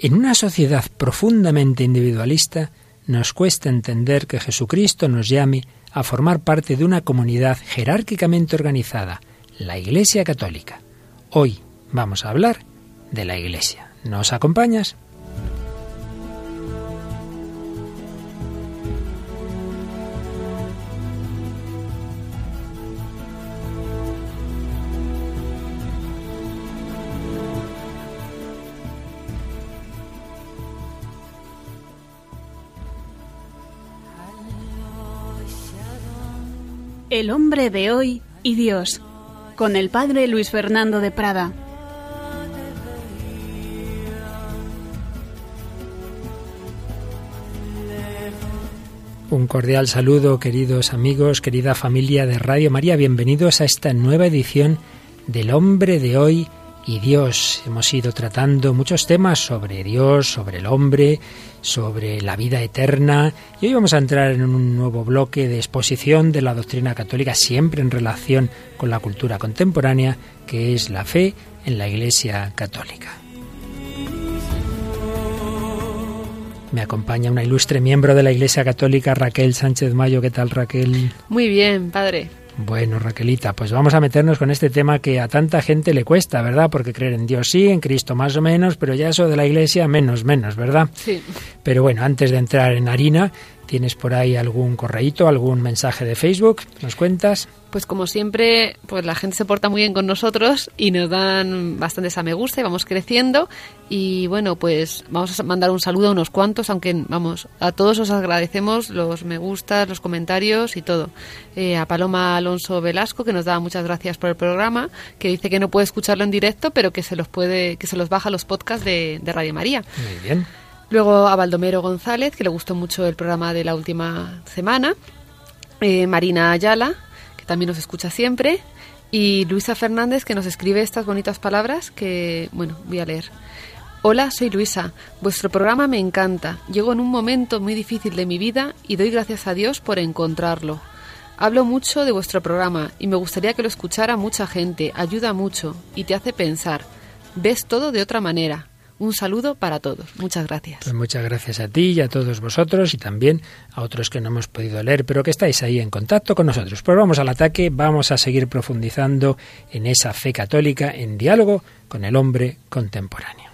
En una sociedad profundamente individualista, nos cuesta entender que Jesucristo nos llame a formar parte de una comunidad jerárquicamente organizada, la Iglesia Católica. Hoy vamos a hablar de la Iglesia. ¿Nos acompañas? El hombre de hoy y Dios, con el padre Luis Fernando de Prada. Un cordial saludo, queridos amigos, querida familia de Radio María. Bienvenidos a esta nueva edición del hombre de hoy y Dios. Hemos ido tratando muchos temas sobre Dios, sobre el hombre, sobre la vida eterna y hoy vamos a entrar en un nuevo bloque de exposición de la doctrina católica siempre en relación con la cultura contemporánea que es la fe en la Iglesia Católica. Me acompaña una ilustre miembro de la Iglesia Católica, Raquel Sánchez Mayo. ¿Qué tal, Raquel? Muy bien, padre. Bueno, Raquelita, pues vamos a meternos con este tema que a tanta gente le cuesta, ¿verdad? Porque creer en Dios sí, en Cristo más o menos, pero ya eso de la Iglesia menos, menos, ¿verdad? Sí. Pero bueno, antes de entrar en harina, ¿tienes por ahí algún correíto, algún mensaje de Facebook? ¿Nos cuentas? Pues como siempre, pues la gente se porta muy bien con nosotros y nos dan bastantes a me gusta y vamos creciendo. Y bueno, pues vamos a mandar un saludo a unos cuantos, aunque vamos, a todos os agradecemos los me gustas, los comentarios y todo. Eh, a Paloma Alonso Velasco, que nos da muchas gracias por el programa, que dice que no puede escucharlo en directo, pero que se los puede, que se los baja los podcasts de, de Radio María. Muy bien. Luego a Baldomero González, que le gustó mucho el programa de la última semana. Eh, Marina Ayala, que también nos escucha siempre. Y Luisa Fernández, que nos escribe estas bonitas palabras que, bueno, voy a leer. Hola, soy Luisa. Vuestro programa me encanta. Llego en un momento muy difícil de mi vida y doy gracias a Dios por encontrarlo. Hablo mucho de vuestro programa y me gustaría que lo escuchara mucha gente. Ayuda mucho y te hace pensar. Ves todo de otra manera. Un saludo para todos. Muchas gracias. Pues muchas gracias a ti y a todos vosotros y también a otros que no hemos podido leer, pero que estáis ahí en contacto con nosotros. Pues vamos al ataque, vamos a seguir profundizando en esa fe católica en diálogo con el hombre contemporáneo.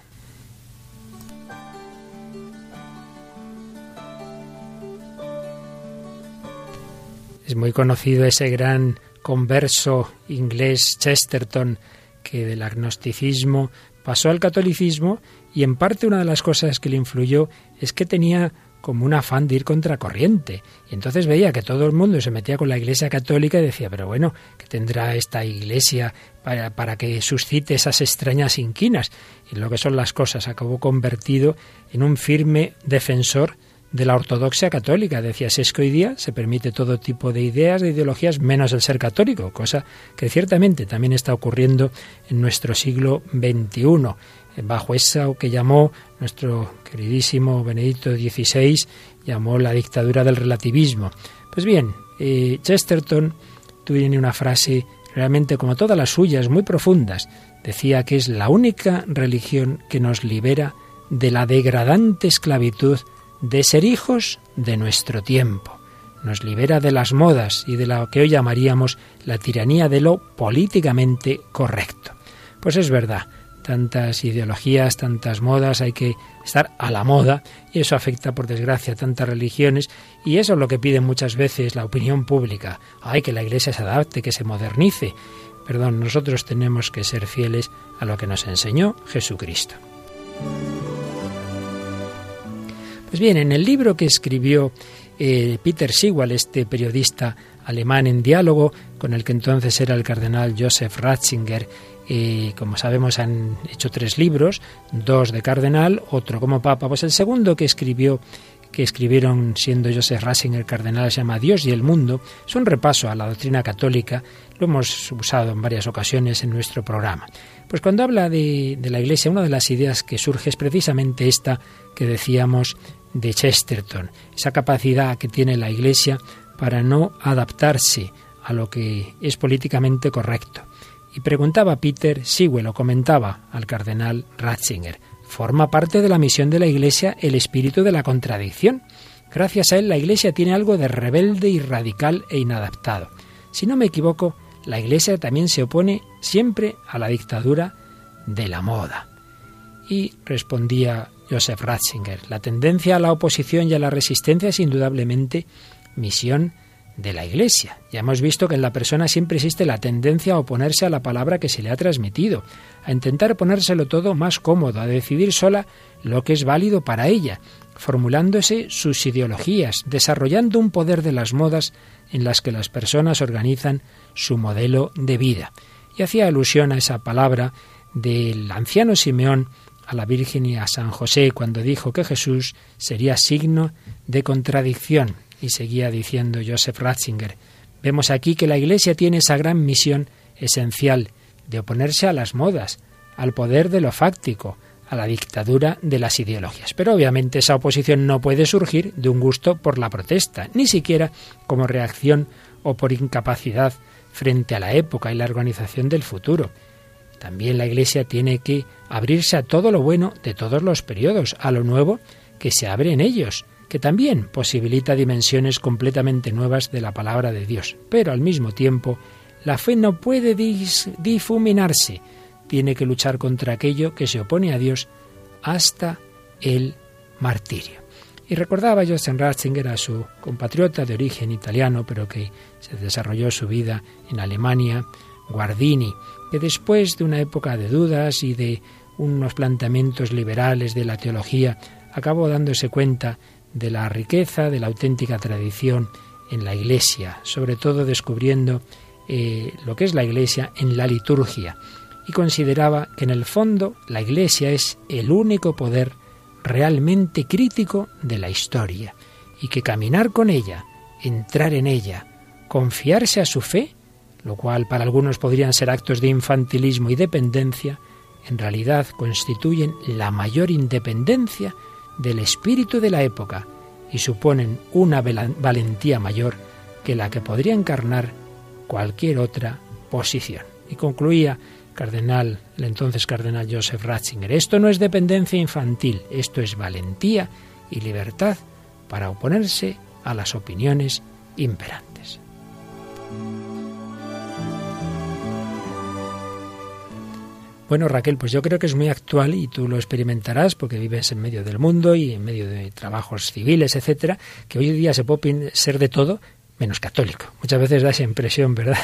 Es muy conocido ese gran converso inglés Chesterton que del agnosticismo pasó al catolicismo y en parte una de las cosas que le influyó es que tenía como un afán de ir contracorriente. Y entonces veía que todo el mundo se metía con la Iglesia Católica y decía, pero bueno, ¿qué tendrá esta Iglesia para, para que suscite esas extrañas inquinas? Y lo que son las cosas, acabó convertido en un firme defensor de la ortodoxia católica. Decía, es que hoy día se permite todo tipo de ideas, de ideologías, menos el ser católico, cosa que ciertamente también está ocurriendo en nuestro siglo XXI, bajo eso que llamó nuestro queridísimo Benedicto XVI, llamó la dictadura del relativismo. Pues bien, eh, Chesterton tiene una frase realmente como todas las suyas, muy profundas. Decía que es la única religión que nos libera de la degradante esclavitud de ser hijos de nuestro tiempo. Nos libera de las modas y de lo que hoy llamaríamos la tiranía de lo políticamente correcto. Pues es verdad, tantas ideologías, tantas modas, hay que estar a la moda y eso afecta por desgracia a tantas religiones y eso es lo que pide muchas veces la opinión pública. Hay que la Iglesia se adapte, que se modernice. Perdón, nosotros tenemos que ser fieles a lo que nos enseñó Jesucristo. Pues bien, en el libro que escribió eh, Peter Sigwal, este periodista alemán en diálogo, con el que entonces era el cardenal Joseph Ratzinger, como sabemos han hecho tres libros, dos de cardenal, otro como papa. Pues el segundo que escribió que escribieron siendo Joseph Ratzinger cardenal se llama Dios y el mundo, es un repaso a la doctrina católica, lo hemos usado en varias ocasiones en nuestro programa. Pues cuando habla de la Iglesia, una de las ideas que surge es precisamente esta que decíamos de Chesterton, esa capacidad que tiene la Iglesia para no adaptarse a lo que es políticamente correcto. Y preguntaba Peter Sewell o comentaba al cardenal Ratzinger, forma parte de la misión de la Iglesia el espíritu de la contradicción. Gracias a él la Iglesia tiene algo de rebelde y radical e inadaptado. Si no me equivoco, la Iglesia también se opone siempre a la dictadura de la moda. Y respondía Joseph Ratzinger, la tendencia a la oposición y a la resistencia es indudablemente misión de la Iglesia. Ya hemos visto que en la persona siempre existe la tendencia a oponerse a la palabra que se le ha transmitido, a intentar ponérselo todo más cómodo, a decidir sola lo que es válido para ella, formulándose sus ideologías, desarrollando un poder de las modas en las que las personas organizan su modelo de vida. Y hacía alusión a esa palabra del anciano Simeón a la Virgen y a San José cuando dijo que Jesús sería signo de contradicción. Y seguía diciendo Joseph Ratzinger, vemos aquí que la Iglesia tiene esa gran misión esencial de oponerse a las modas, al poder de lo fáctico, a la dictadura de las ideologías. Pero obviamente esa oposición no puede surgir de un gusto por la protesta, ni siquiera como reacción o por incapacidad frente a la época y la organización del futuro. También la Iglesia tiene que abrirse a todo lo bueno de todos los periodos, a lo nuevo que se abre en ellos, que también posibilita dimensiones completamente nuevas de la palabra de Dios. Pero al mismo tiempo, la fe no puede difuminarse, tiene que luchar contra aquello que se opone a Dios hasta el martirio. Y recordaba Joseph Ratzinger a su compatriota de origen italiano, pero que se desarrolló su vida en Alemania, Guardini, que después de una época de dudas y de unos planteamientos liberales de la teología, acabó dándose cuenta de la riqueza de la auténtica tradición en la Iglesia, sobre todo descubriendo eh, lo que es la Iglesia en la liturgia, y consideraba que en el fondo la Iglesia es el único poder realmente crítico de la historia, y que caminar con ella, entrar en ella, confiarse a su fe, lo cual para algunos podrían ser actos de infantilismo y dependencia, en realidad constituyen la mayor independencia del espíritu de la época y suponen una valentía mayor que la que podría encarnar cualquier otra posición. Y concluía cardenal, el entonces cardenal Joseph Ratzinger, esto no es dependencia infantil, esto es valentía y libertad para oponerse a las opiniones imperantes. Bueno, Raquel, pues yo creo que es muy actual y tú lo experimentarás porque vives en medio del mundo y en medio de trabajos civiles, etcétera, que hoy día se puede ser de todo menos católico. Muchas veces da esa impresión, ¿verdad?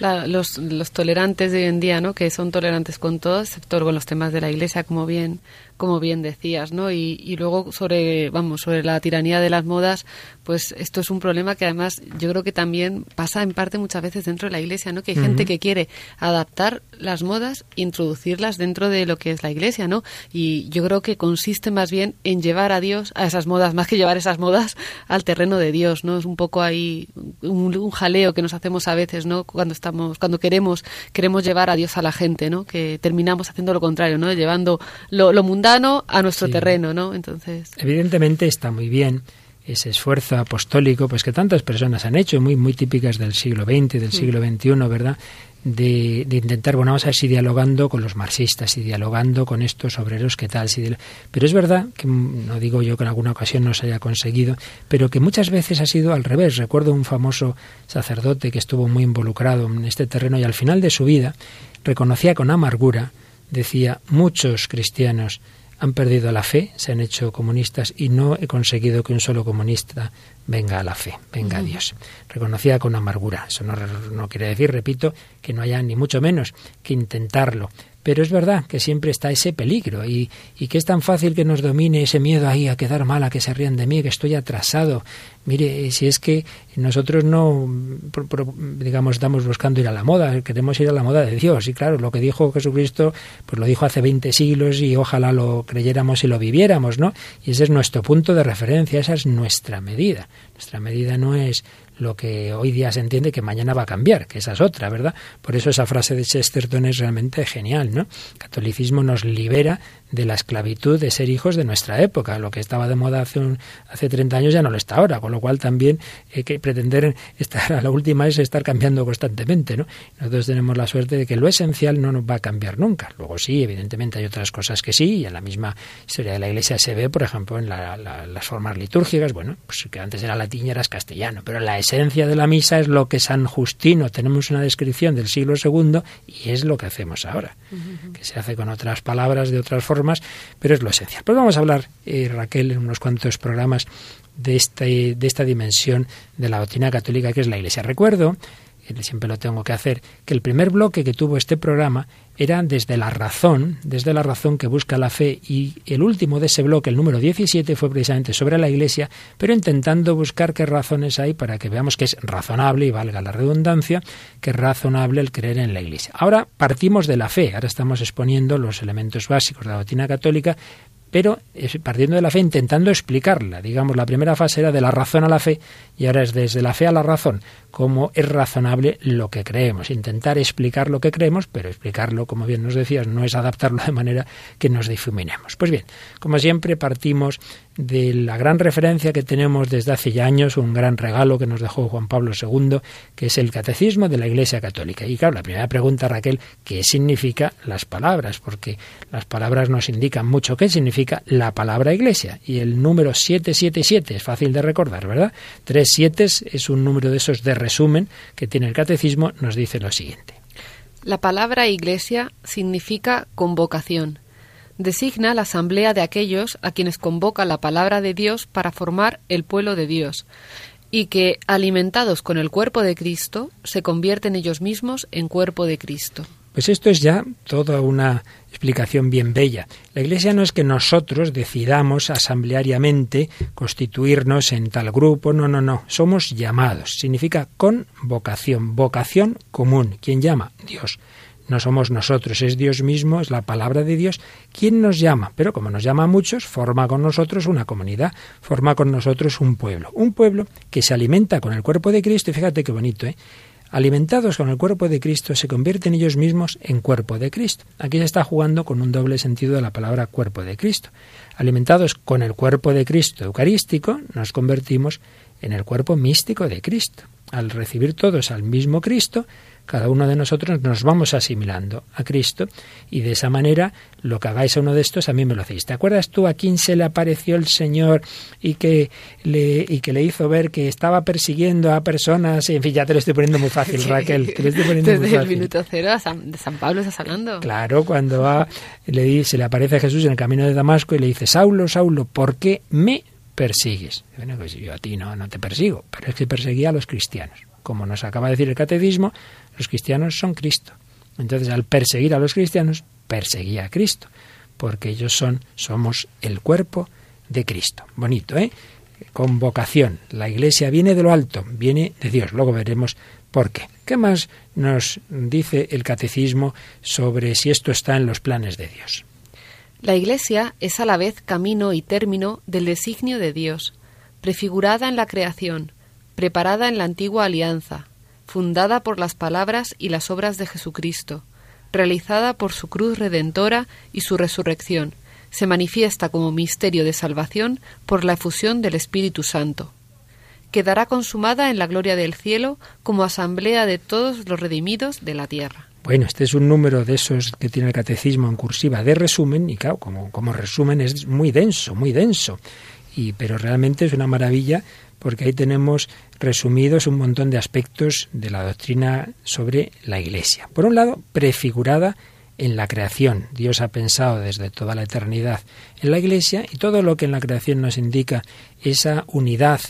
los, los tolerantes de hoy en día, ¿no? Que son tolerantes con todo, excepto con los temas de la Iglesia, como bien como bien decías, ¿no? Y, y, luego sobre, vamos, sobre la tiranía de las modas, pues esto es un problema que además yo creo que también pasa en parte muchas veces dentro de la iglesia, ¿no? Que hay gente que quiere adaptar las modas e introducirlas dentro de lo que es la iglesia, ¿no? Y yo creo que consiste más bien en llevar a Dios a esas modas, más que llevar esas modas al terreno de Dios, ¿no? Es un poco ahí un, un jaleo que nos hacemos a veces, ¿no? Cuando estamos, cuando queremos, queremos llevar a Dios a la gente, ¿no? Que terminamos haciendo lo contrario, ¿no? Llevando lo, lo mundano a nuestro terreno, ¿no? Entonces. Evidentemente está muy bien ese esfuerzo apostólico, pues que tantas personas han hecho, muy, muy típicas del siglo XX, del siglo XXI, ¿verdad? De, intentar, bueno, vamos a ver si dialogando con los marxistas, y dialogando con estos obreros, ¿qué tal? Si pero es verdad, que no digo yo que en alguna ocasión no se haya conseguido, pero que muchas veces ha sido al revés. Recuerdo un famoso sacerdote que estuvo muy involucrado en este terreno y al final de su vida reconocía con amargura, decía, muchos cristianos han perdido la fe, se han hecho comunistas y no he conseguido que un solo comunista venga a la fe, venga a Dios. Reconocida con amargura. Eso no, no quiere decir, repito, que no haya ni mucho menos que intentarlo, pero es verdad que siempre está ese peligro y, y, que es tan fácil que nos domine ese miedo ahí a quedar mal, a que se rían de mí, que estoy atrasado. Mire, si es que nosotros no, digamos, estamos buscando ir a la moda, queremos ir a la moda de Dios. Y claro, lo que dijo Jesucristo, pues lo dijo hace 20 siglos y ojalá lo creyéramos y lo viviéramos, ¿no? Y ese es nuestro punto de referencia, esa es nuestra medida. Nuestra medida no es lo que hoy día se entiende que mañana va a cambiar, que esa es otra, ¿verdad? Por eso esa frase de Chesterton es realmente genial, ¿no? El catolicismo nos libera de la esclavitud de ser hijos de nuestra época. Lo que estaba de moda hace, un, hace 30 años ya no lo está ahora, con lo cual también hay que pretender estar a la última es estar cambiando constantemente. ¿no? Nosotros tenemos la suerte de que lo esencial no nos va a cambiar nunca. Luego sí, evidentemente hay otras cosas que sí, y en la misma historia de la Iglesia se ve, por ejemplo, en las formas litúrgicas, bueno, pues que antes era latín y era castellano, pero la esencia de la misa es lo que San Justino, tenemos una descripción del siglo II y es lo que hacemos ahora, que se hace con otras palabras, de otras formas, pero es lo esencial. Pues vamos a hablar, eh, Raquel, en unos cuantos programas de, este, de esta dimensión de la doctrina católica que es la Iglesia. Recuerdo siempre lo tengo que hacer, que el primer bloque que tuvo este programa era desde la razón, desde la razón que busca la fe, y el último de ese bloque, el número 17, fue precisamente sobre la Iglesia, pero intentando buscar qué razones hay para que veamos que es razonable, y valga la redundancia, que es razonable el creer en la Iglesia. Ahora partimos de la fe, ahora estamos exponiendo los elementos básicos de la doctrina católica, pero partiendo de la fe intentando explicarla. Digamos, la primera fase era de la razón a la fe y ahora es desde la fe a la razón, cómo es razonable lo que creemos. Intentar explicar lo que creemos, pero explicarlo, como bien nos decías, no es adaptarlo de manera que nos difuminemos. Pues bien, como siempre partimos de la gran referencia que tenemos desde hace ya años, un gran regalo que nos dejó Juan Pablo II, que es el Catecismo de la Iglesia Católica. Y claro, la primera pregunta, Raquel, ¿qué significa las palabras? Porque las palabras nos indican mucho qué significa la palabra Iglesia. Y el número 777 es fácil de recordar, ¿verdad? Tres siete es un número de esos de resumen que tiene el Catecismo, nos dice lo siguiente. La palabra Iglesia significa convocación designa la asamblea de aquellos a quienes convoca la palabra de Dios para formar el pueblo de Dios, y que, alimentados con el cuerpo de Cristo, se convierten ellos mismos en cuerpo de Cristo. Pues esto es ya toda una explicación bien bella. La Iglesia no es que nosotros decidamos asambleariamente constituirnos en tal grupo, no, no, no. Somos llamados. Significa con vocación, vocación común. ¿Quién llama? Dios no somos nosotros, es Dios mismo, es la palabra de Dios quien nos llama. Pero como nos llama a muchos, forma con nosotros una comunidad, forma con nosotros un pueblo. Un pueblo que se alimenta con el cuerpo de Cristo, y fíjate qué bonito, ¿eh? Alimentados con el cuerpo de Cristo, se convierten ellos mismos en cuerpo de Cristo. Aquí se está jugando con un doble sentido de la palabra cuerpo de Cristo. Alimentados con el cuerpo de Cristo eucarístico, nos convertimos en el cuerpo místico de Cristo. Al recibir todos al mismo Cristo, cada uno de nosotros nos vamos asimilando a Cristo y de esa manera lo que hagáis a uno de estos a mí me lo hacéis. ¿Te acuerdas tú a quién se le apareció el Señor y que le, y que le hizo ver que estaba persiguiendo a personas? En fin, ya te lo estoy poniendo muy fácil, Raquel. Desde el minuto cero de San Pablo estás hablando. Claro, cuando va, le, se le aparece a Jesús en el camino de Damasco y le dice, Saulo, Saulo, ¿por qué me persigues? Bueno, pues yo a ti no, no te persigo, pero es que perseguía a los cristianos. Como nos acaba de decir el catecismo, los cristianos son Cristo. Entonces, al perseguir a los cristianos, perseguía a Cristo, porque ellos son, somos el cuerpo de Cristo. Bonito, ¿eh? Con vocación. La iglesia viene de lo alto, viene de Dios. Luego veremos por qué. ¿Qué más nos dice el catecismo sobre si esto está en los planes de Dios? La iglesia es a la vez camino y término del designio de Dios, prefigurada en la creación, preparada en la antigua alianza, fundada por las palabras y las obras de Jesucristo, realizada por su cruz redentora y su resurrección, se manifiesta como misterio de salvación por la efusión del Espíritu Santo. Quedará consumada en la gloria del cielo como asamblea de todos los redimidos de la tierra. Bueno, este es un número de esos que tiene el catecismo en cursiva de resumen, y claro, como, como resumen es muy denso, muy denso. Y, pero realmente es una maravilla porque ahí tenemos resumidos un montón de aspectos de la doctrina sobre la Iglesia. Por un lado, prefigurada en la creación. Dios ha pensado desde toda la eternidad en la Iglesia y todo lo que en la creación nos indica esa unidad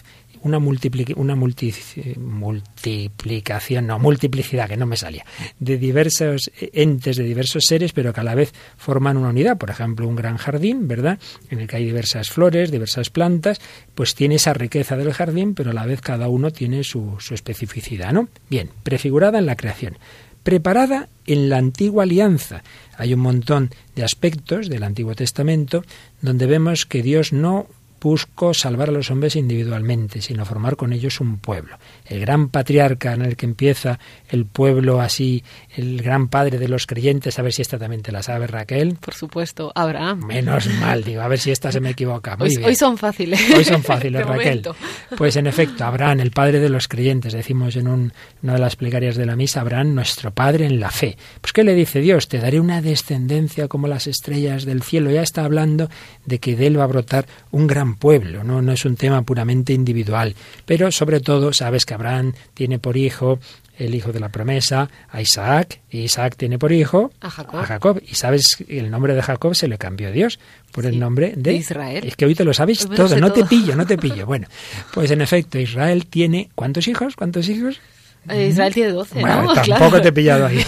una, una multiplicación, no, multiplicidad, que no me salía, de diversos entes, de diversos seres, pero que a la vez forman una unidad. Por ejemplo, un gran jardín, ¿verdad? En el que hay diversas flores, diversas plantas, pues tiene esa riqueza del jardín, pero a la vez cada uno tiene su, su especificidad, ¿no? Bien, prefigurada en la creación preparada en la antigua alianza. Hay un montón de aspectos del Antiguo Testamento donde vemos que Dios no buscó salvar a los hombres individualmente, sino formar con ellos un pueblo. El gran patriarca en el que empieza el pueblo así, el gran padre de los creyentes, a ver si esta también te la sabe Raquel. Por supuesto, Abraham. Menos mal, digo, a ver si esta se me equivoca. hoy, son fáciles. Hoy son fáciles, Raquel. Pues en efecto, Abraham, el padre de los creyentes, decimos en una de las plegarias de la misa, Abraham, nuestro padre en la fe. Pues ¿qué le dice Dios? Te daré una descendencia como las estrellas del cielo. Ya está hablando de que de él va a brotar un gran pueblo, ¿no? no es un tema puramente individual. Pero sobre todo, sabes que Abraham tiene por hijo el hijo de la promesa, a Isaac, y Isaac tiene por hijo a Jacob. a Jacob. Y sabes, el nombre de Jacob se le cambió a Dios por el nombre de, Israel. Es que hoy te lo sabes pues todo, no te pillo, no te pillo. Bueno, pues en efecto, Israel tiene, ¿cuántos hijos? ¿Cuántos hijos? Eh, Israel tiene 12, bueno, Tampoco te he pillado ahí.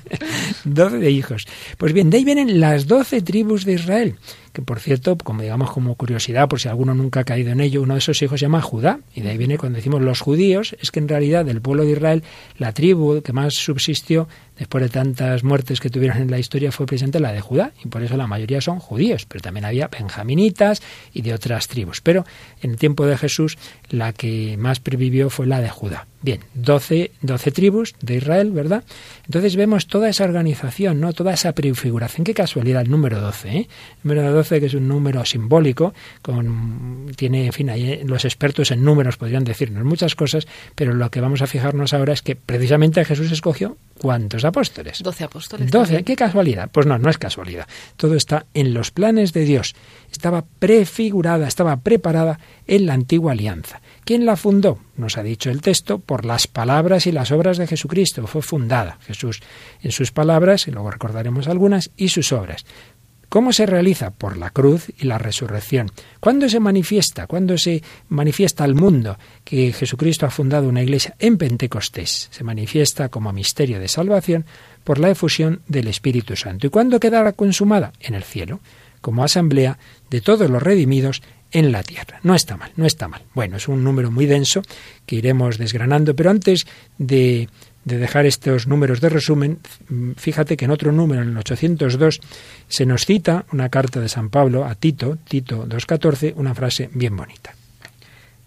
12 de hijos. Pues bien, de ahí vienen las 12 tribus de Israel que por cierto, como digamos como curiosidad, por si alguno nunca ha caído en ello, uno de esos hijos se llama Judá, y de ahí viene cuando decimos los judíos, es que en realidad del pueblo de Israel, la tribu que más subsistió después de tantas muertes que tuvieron en la historia fue presente la de Judá, y por eso la mayoría son judíos, pero también había benjaminitas y de otras tribus. Pero en el tiempo de Jesús, la que más previvió fue la de Judá. Bien, 12, 12 tribus de Israel, ¿verdad? Entonces vemos toda esa organización, ¿no? Toda esa prefiguración. Qué casualidad el número 12, ¿eh? El número 12 que es un número simbólico, con, tiene, en fin, ahí los expertos en números podrían decirnos muchas cosas, pero lo que vamos a fijarnos ahora es que precisamente Jesús escogió ¿cuántos apóstoles? 12 apóstoles. 12, qué casualidad. Pues no, no es casualidad. Todo está en los planes de Dios. Estaba prefigurada, estaba preparada en la antigua alianza. ¿Quién la fundó? Nos ha dicho el texto, por las palabras y las obras de Jesucristo. Fue fundada Jesús en sus palabras, y luego recordaremos algunas, y sus obras. ¿Cómo se realiza? Por la cruz y la resurrección. ¿Cuándo se manifiesta? ¿Cuándo se manifiesta al mundo que Jesucristo ha fundado una iglesia en Pentecostés? Se manifiesta como misterio de salvación por la efusión del Espíritu Santo. ¿Y cuándo quedará consumada? En el cielo, como asamblea de todos los redimidos en la tierra. No está mal, no está mal. Bueno, es un número muy denso que iremos desgranando, pero antes de, dejar estos números de resumen, fíjate que en otro número, en el 802, se nos cita una carta de San Pablo a Tito, Tito 2.14, una frase bien bonita.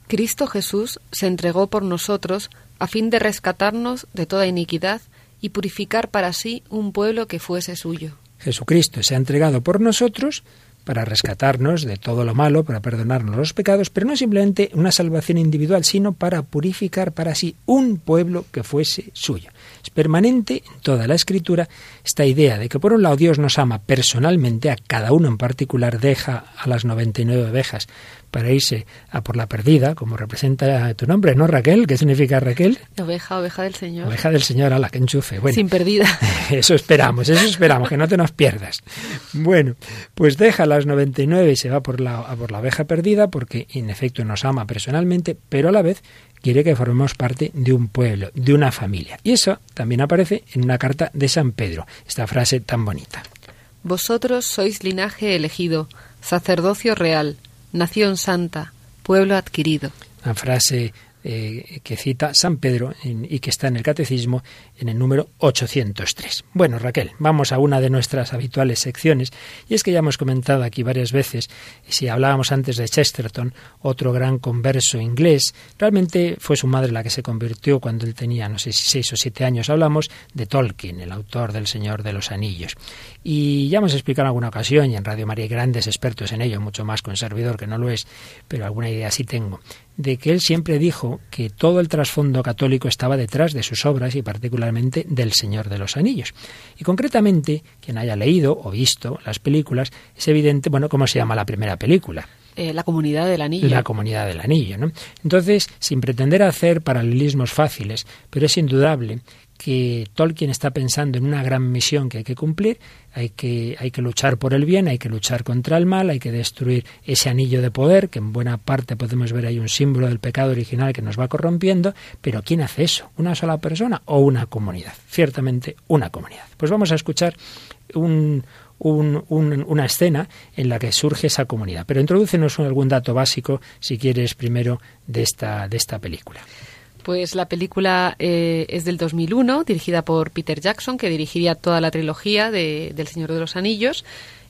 Cristo Jesús se entregó por nosotros a fin de rescatarnos de toda iniquidad y purificar para sí un pueblo que fuese suyo. Jesucristo se ha entregado por nosotros para rescatarnos de todo lo malo, para perdonarnos los pecados, pero no simplemente una salvación individual, sino para purificar para sí un pueblo que fuese suyo. Es permanente en toda la escritura esta idea de que por un lado Dios nos ama personalmente, a cada uno en particular deja a las 99 ovejas para irse a por la perdida, como representa tu nombre, ¿no, Raquel? ¿Qué significa Raquel? Oveja, oveja del Señor. Oveja del Señor, a la que enchufe. Bueno, Sin perdida. Eso esperamos, eso esperamos, que no te nos pierdas. Bueno, pues deja las 99 y se va por la, a por la oveja perdida porque en efecto nos ama personalmente, pero a la vez quiere que formemos parte de un pueblo, de una familia. Y eso también aparece en una carta de San Pedro, esta frase tan bonita. Vosotros sois linaje elegido, sacerdocio real nación santa, pueblo adquirido. Frase eh, que cita San Pedro y que está en el Catecismo en el número 803. Bueno, Raquel, vamos a una de nuestras habituales secciones y es que ya hemos comentado aquí varias veces, si hablábamos antes de Chesterton, otro gran converso inglés, realmente fue su madre la que se convirtió cuando él tenía, no sé si seis o siete años, hablamos de Tolkien, el autor del Señor de los Anillos. Y ya hemos explicado en alguna ocasión, y en Radio María hay grandes expertos en ello, mucho más con servidor que no lo es, pero alguna idea sí tengo, de que él siempre dijo que todo el trasfondo católico estaba detrás de sus obras y particularmente del Señor de los Anillos. Y concretamente, quien haya leído o visto las películas, es evidente, bueno, ¿cómo se llama la primera película? Eh, la comunidad del anillo. La comunidad del anillo, ¿no? Entonces, sin pretender hacer paralelismos fáciles, pero es indudable que Tolkien está pensando en una gran misión que hay que cumplir, hay que, hay que luchar por el bien, hay que luchar contra el mal, hay que destruir ese anillo de poder, que en buena parte podemos ver ahí un símbolo del pecado original que nos va corrompiendo, pero ¿quién hace eso? ¿Una sola persona o una comunidad? Ciertamente una comunidad. Pues vamos a escuchar un, una escena en la que surge esa comunidad. Pero introdúcenos algún dato básico, si quieres, primero de esta, de esta película. Pues la película eh, es del 2001, dirigida por Peter Jackson, que dirigiría toda la trilogía de, del Señor de los Anillos.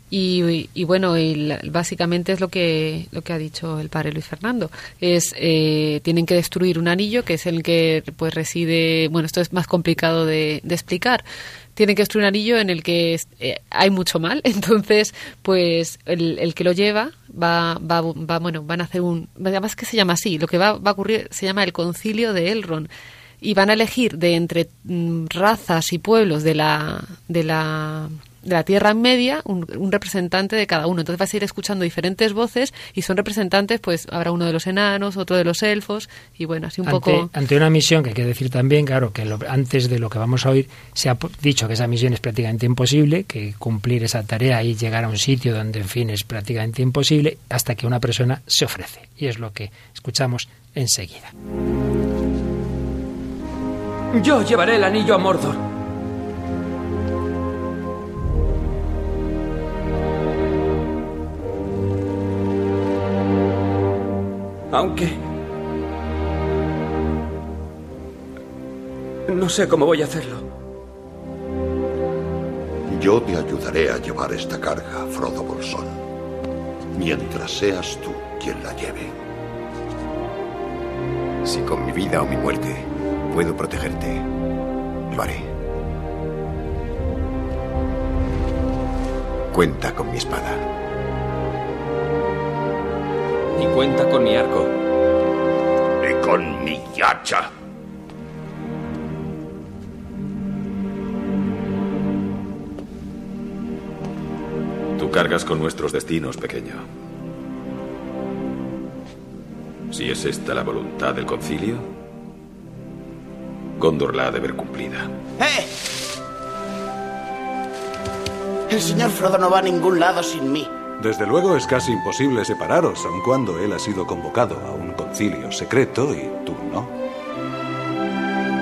Y, bueno, y básicamente es lo que lo que ha dicho el padre Luis Fernando. Es eh, tienen que destruir un anillo que es el que pues reside. Bueno, esto es más complicado de, explicar. Tienen que destruir un anillo en el que eh, hay mucho mal. Entonces, pues el, el que lo lleva va, va, va, bueno, van a hacer un. Además que se llama así. Lo que va, va a ocurrir se llama el Concilio de Elrond y van a elegir de entre mm, razas y pueblos de la de la de la Tierra Media un, representante de cada uno. Entonces vas a ir escuchando diferentes voces y son representantes, pues habrá uno de los enanos, otro de los elfos y bueno, así un poco... Ante una misión que hay que decir también, claro, que antes de lo que vamos a oír se ha dicho que esa misión es prácticamente imposible, que cumplir esa tarea y llegar a un sitio donde, en fin, es prácticamente imposible hasta que una persona se ofrece. Y es lo que escuchamos enseguida. Yo llevaré el anillo a Mordor. Aunque... No sé cómo voy a hacerlo. Yo te ayudaré a llevar esta carga, Frodo Bolsón, mientras seas tú quien la lleve. Si con mi vida o mi muerte puedo protegerte, lo haré. Cuenta con mi espada. Y cuenta con mi arco. Y con mi hacha. Tú cargas con nuestros destinos, pequeño. Si es esta la voluntad del concilio, Gondor la ha de ver cumplida. ¡Eh! El señor Frodo no va a ningún lado sin mí. Desde luego es casi imposible separaros, aun cuando él ha sido convocado a un concilio secreto y tú no.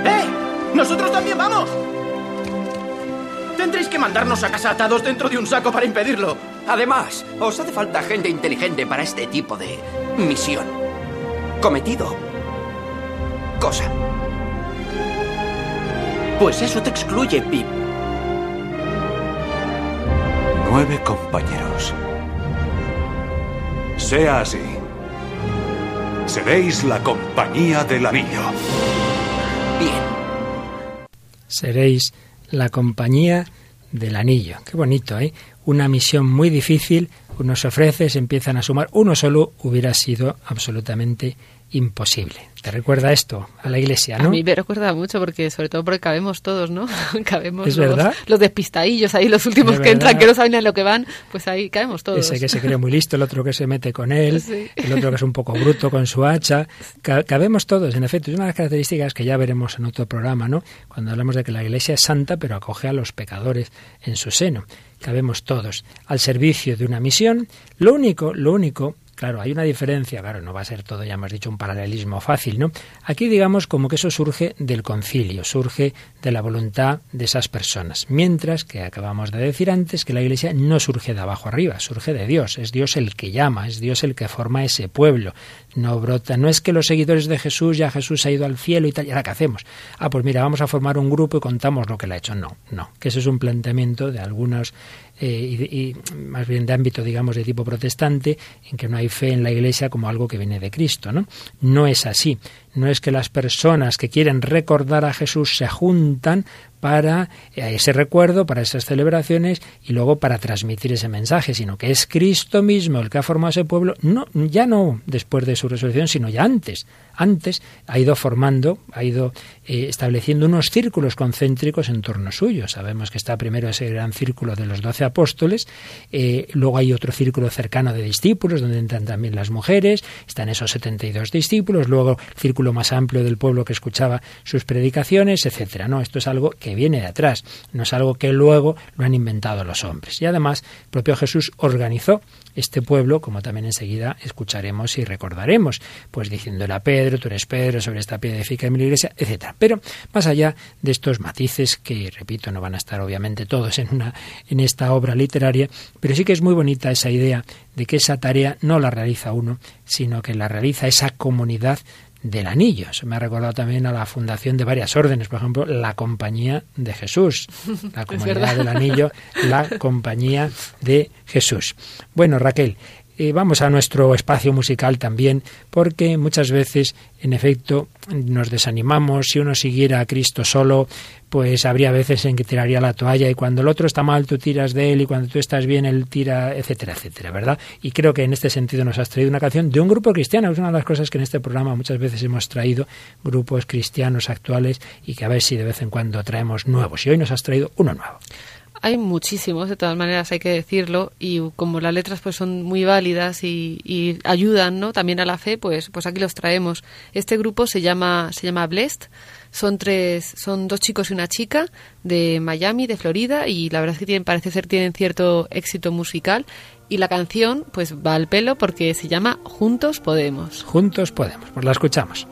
¡Eh! ¡Nosotros también vamos! Tendréis que mandarnos a casa atados dentro de un saco para impedirlo. Además, os hace falta gente inteligente para este tipo de misión. Cometido. Cosa. Pues eso te excluye, Pip. Nueve compañeros. Sea así. Seréis la compañía del anillo. Bien. Seréis la compañía del anillo. Qué bonito, ¿eh? Una misión muy difícil, unos ofrece, se empiezan a sumar, uno solo hubiera sido absolutamente imposible. ¿Te recuerda esto a la iglesia, no? A mí me recuerda mucho porque, sobre todo porque cabemos todos, ¿no? cabemos ¿Es los, verdad? los despistadillos ahí, los últimos que entran, que no saben a lo que van, pues ahí cabemos todos. Ese que se cree muy listo, el otro que se mete con él, el otro que es un poco bruto con su hacha. cabemos todos, en efecto. Es una de las características que ya veremos en otro programa, ¿no? Cuando hablamos de que la iglesia es santa, pero acoge a los pecadores en su seno. Cabemos todos al servicio de una misión. Lo único, lo único Claro, hay una diferencia, claro, no va a ser todo, ya hemos dicho, un paralelismo fácil, ¿no? Aquí digamos como que eso surge del concilio, surge de la voluntad de esas personas, mientras que acabamos de decir antes que la Iglesia no surge de abajo arriba, surge de Dios, es Dios el que llama, es Dios el que forma ese pueblo, no brota, no es que los seguidores de Jesús, ya Jesús ha ido al cielo y tal, y ahora qué hacemos. Ah, pues mira, vamos a formar un grupo y contamos lo que le ha hecho. No, no, que ese es un planteamiento de algunos eh, y, más bien de ámbito, digamos, de tipo protestante, en que no hay fe en la Iglesia como algo que viene de Cristo, ¿no? No es así. No es que las personas que quieren recordar a Jesús se juntan para eh, ese recuerdo, para esas celebraciones y luego para transmitir ese mensaje, sino que es Cristo mismo el que ha formado ese pueblo, no, ya no después de su resurrección, sino ya antes. Antes ha ido formando, ha ido eh, estableciendo unos círculos concéntricos en torno suyo. Sabemos que está primero ese gran círculo de los doce apóstoles, eh, luego hay otro círculo cercano de discípulos, donde entran también las mujeres, están esos 72 discípulos, luego el círculo más amplio del pueblo que escuchaba sus predicaciones, etcétera. No, esto es algo que viene de atrás, no es algo que luego lo han inventado los hombres. Y además, el propio Jesús organizó este pueblo, como también enseguida escucharemos y recordaremos, pues diciéndole a Pedro, tú eres Pedro, sobre esta piedra edifica mi iglesia, etcétera. Pero más allá de estos matices que, repito, no van a estar obviamente todos en una en esta obra literaria, pero sí que es muy bonita esa idea de que esa tarea no la realiza uno, sino que la realiza esa comunidad del Anillo. Eso me ha recordado también a la fundación de varias órdenes, por ejemplo, la Compañía de Jesús, la Comunidad del Anillo, la Compañía de Jesús. Bueno, Raquel, vamos a nuestro espacio musical también, porque muchas veces, en efecto, nos desanimamos. Si uno siguiera a Cristo solo, pues habría veces en que tiraría la toalla y cuando el otro está mal tú tiras de él y cuando tú estás bien él tira, etcétera, etcétera, ¿verdad? Y creo que en este sentido nos has traído una canción de un grupo cristiano. Es una de las cosas que en este programa muchas veces hemos traído grupos cristianos actuales y que a ver si de vez en cuando traemos nuevos. Y hoy nos has traído uno nuevo. Hay muchísimos, de todas maneras hay que decirlo, y como las letras pues son muy válidas y, ayudan, ¿no? También a la fe, pues, pues aquí los traemos. Este grupo se llama se llama Blessed. Son tres, son dos chicos y una chica de Miami, de Florida, y la verdad es que tienen, parece ser tienen cierto éxito musical. Y la canción, pues va al pelo porque se llama Juntos Podemos. Juntos Podemos, pues la escuchamos.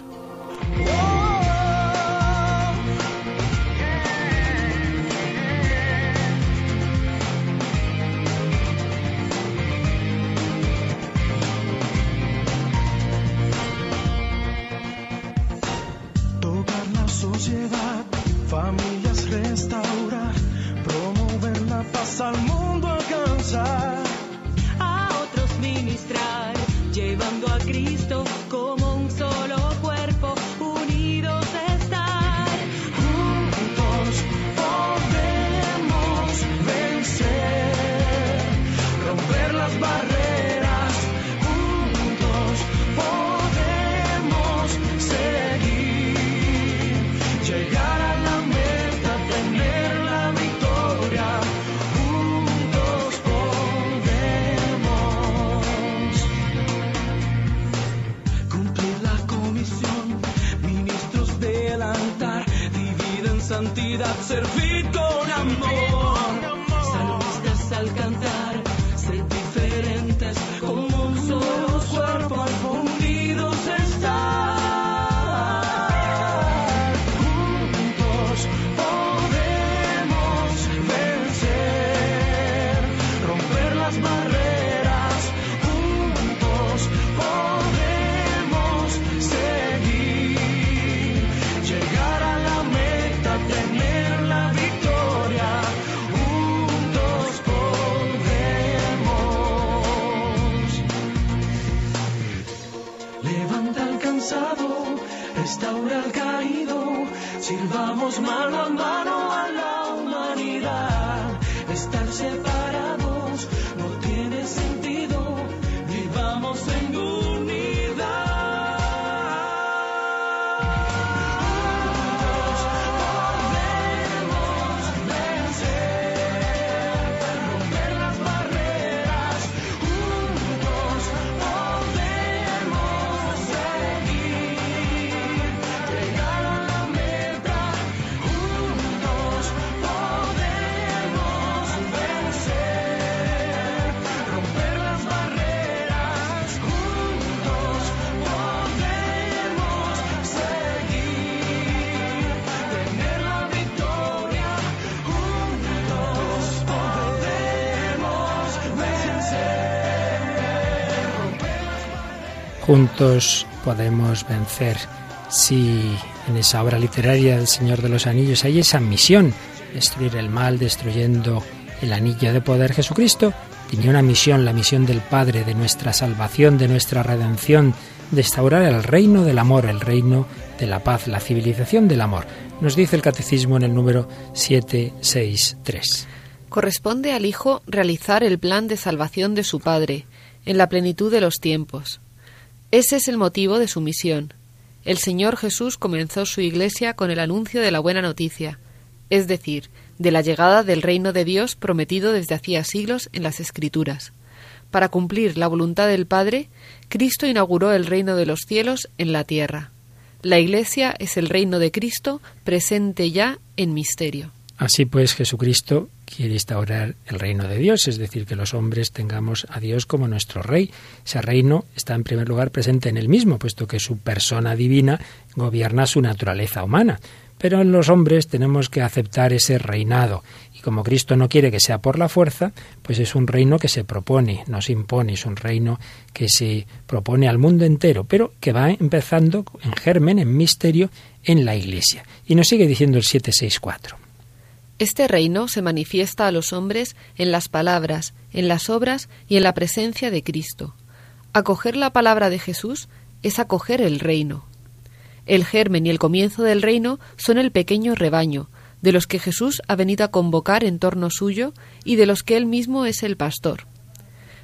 santidad, servir con amor. Juntos podemos vencer. Si en esa obra literaria del Señor de los Anillos hay esa misión, destruir el mal destruyendo el anillo de poder, Jesucristo tenía una misión, la misión del Padre, de nuestra salvación, de nuestra redención, de restaurar el reino del amor, el reino de la paz, la civilización del amor. Nos dice el Catecismo en el número 763. Corresponde al Hijo realizar el plan de salvación de su Padre, en la plenitud de los tiempos ese es el motivo de su misión. El Señor Jesús comenzó su Iglesia con el anuncio de la buena noticia, es decir, de la llegada del reino de Dios prometido desde hacía siglos en las Escrituras. Para cumplir la voluntad del Padre, Cristo inauguró el reino de los cielos en la tierra. La Iglesia es el reino de Cristo presente ya en misterio. Así pues, Jesucristo quiere instaurar el reino de Dios, es decir, que los hombres tengamos a Dios como nuestro rey. Ese reino está en primer lugar presente en él mismo, puesto que su persona divina gobierna su naturaleza humana. pero en los hombres tenemos que aceptar ese reinado. Y como Cristo no quiere que sea por la fuerza, pues es un reino que se propone, no se impone, es un reino que se propone al mundo entero, pero que va empezando en germen, en misterio, en la Iglesia. Y nos sigue diciendo el 764. Este reino se manifiesta a los hombres en las palabras, en las obras y en la presencia de Cristo. Acoger la palabra de Jesús es acoger el reino. El germen y el comienzo del reino son el pequeño rebaño, de los que Jesús ha venido a convocar en torno suyo y de los que él mismo es el pastor.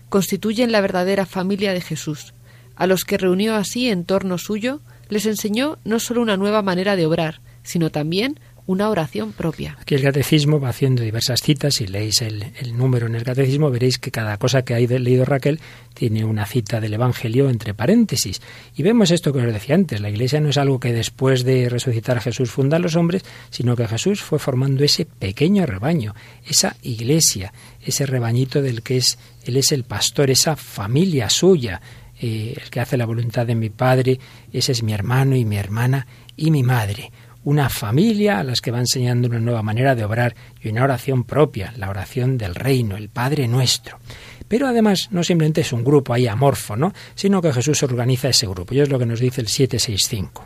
Constituyen la verdadera familia de Jesús. A los que reunió así en torno suyo, les enseñó no sólo una nueva manera de obrar, sino también una oración propia. Aquí el catecismo va haciendo diversas citas. Si leéis el, número en el catecismo, veréis que cada cosa que ha leído Raquel tiene una cita del Evangelio entre paréntesis. Y vemos esto que os decía antes. La Iglesia no es algo que después de resucitar a Jesús funda a los hombres, sino que Jesús fue formando ese pequeño rebaño, esa Iglesia, ese rebañito del que es Él es el pastor, esa familia suya. Eh, el que hace la voluntad de mi Padre, ese es mi hermano y mi hermana y mi madre una familia a las que va enseñando una nueva manera de obrar y una oración propia, la oración del reino, el Padre nuestro. Pero además no simplemente es un grupo ahí amorfo, ¿no? sino que Jesús organiza ese grupo. Y es lo que nos dice el 765.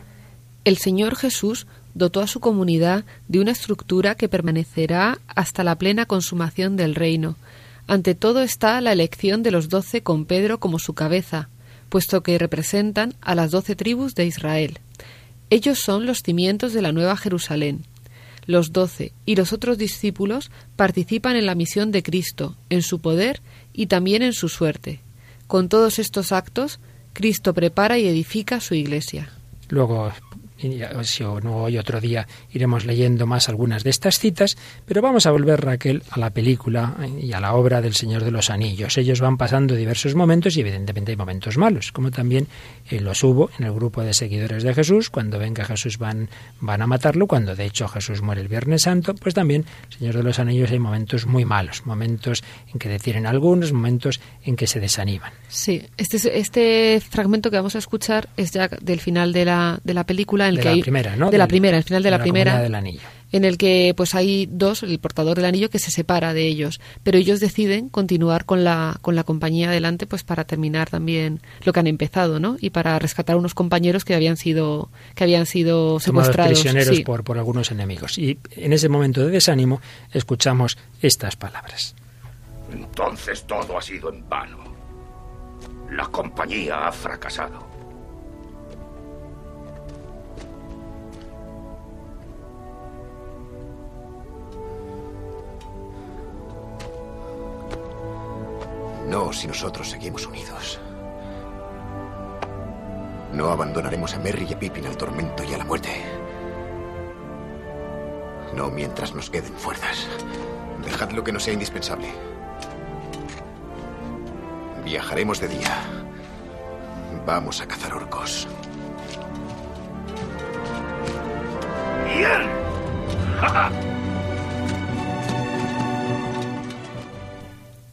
El Señor Jesús dotó a su comunidad de una estructura que permanecerá hasta la plena consumación del reino. Ante todo está la elección de los doce con Pedro como su cabeza, puesto que representan a las doce tribus de Israel. Ellos son los cimientos de la Nueva Jerusalén. Los doce y los otros discípulos participan en la misión de Cristo, en su poder y también en su suerte. Con todos estos actos, Cristo prepara y edifica su iglesia. Luego si o no hoy otro día iremos leyendo más algunas de estas citas, pero vamos a volver Raquel a la película y a la obra del Señor de los Anillos. Ellos van pasando diversos momentos y evidentemente hay momentos malos, como también eh, los hubo en el grupo de seguidores de Jesús, cuando ven que Jesús van, van a matarlo, cuando de hecho Jesús muere el Viernes Santo, pues también Señor de los Anillos hay momentos muy malos, momentos en que detienen algunos, momentos en que se desaniman. Sí, este, este fragmento que vamos a escuchar es ya del final de la, de la película de la primera, ¿no? De la primera, el final de, la, primera. Del anillo. En el que pues hay dos, el portador del anillo que se separa de ellos, pero ellos deciden continuar con la con la compañía adelante pues para terminar también lo que han empezado, ¿no? Y para rescatar unos compañeros que habían sido que habían sido secuestrados, prisioneros por por algunos enemigos. Y en ese momento de desánimo escuchamos estas palabras. Entonces todo ha sido en vano. La compañía ha fracasado. No si nosotros seguimos unidos. No abandonaremos a Merry y a Pippin al tormento y a la muerte. No mientras nos queden fuerzas. Dejad lo que no sea indispensable. Viajaremos de día. Vamos a cazar orcos. ¡Bien!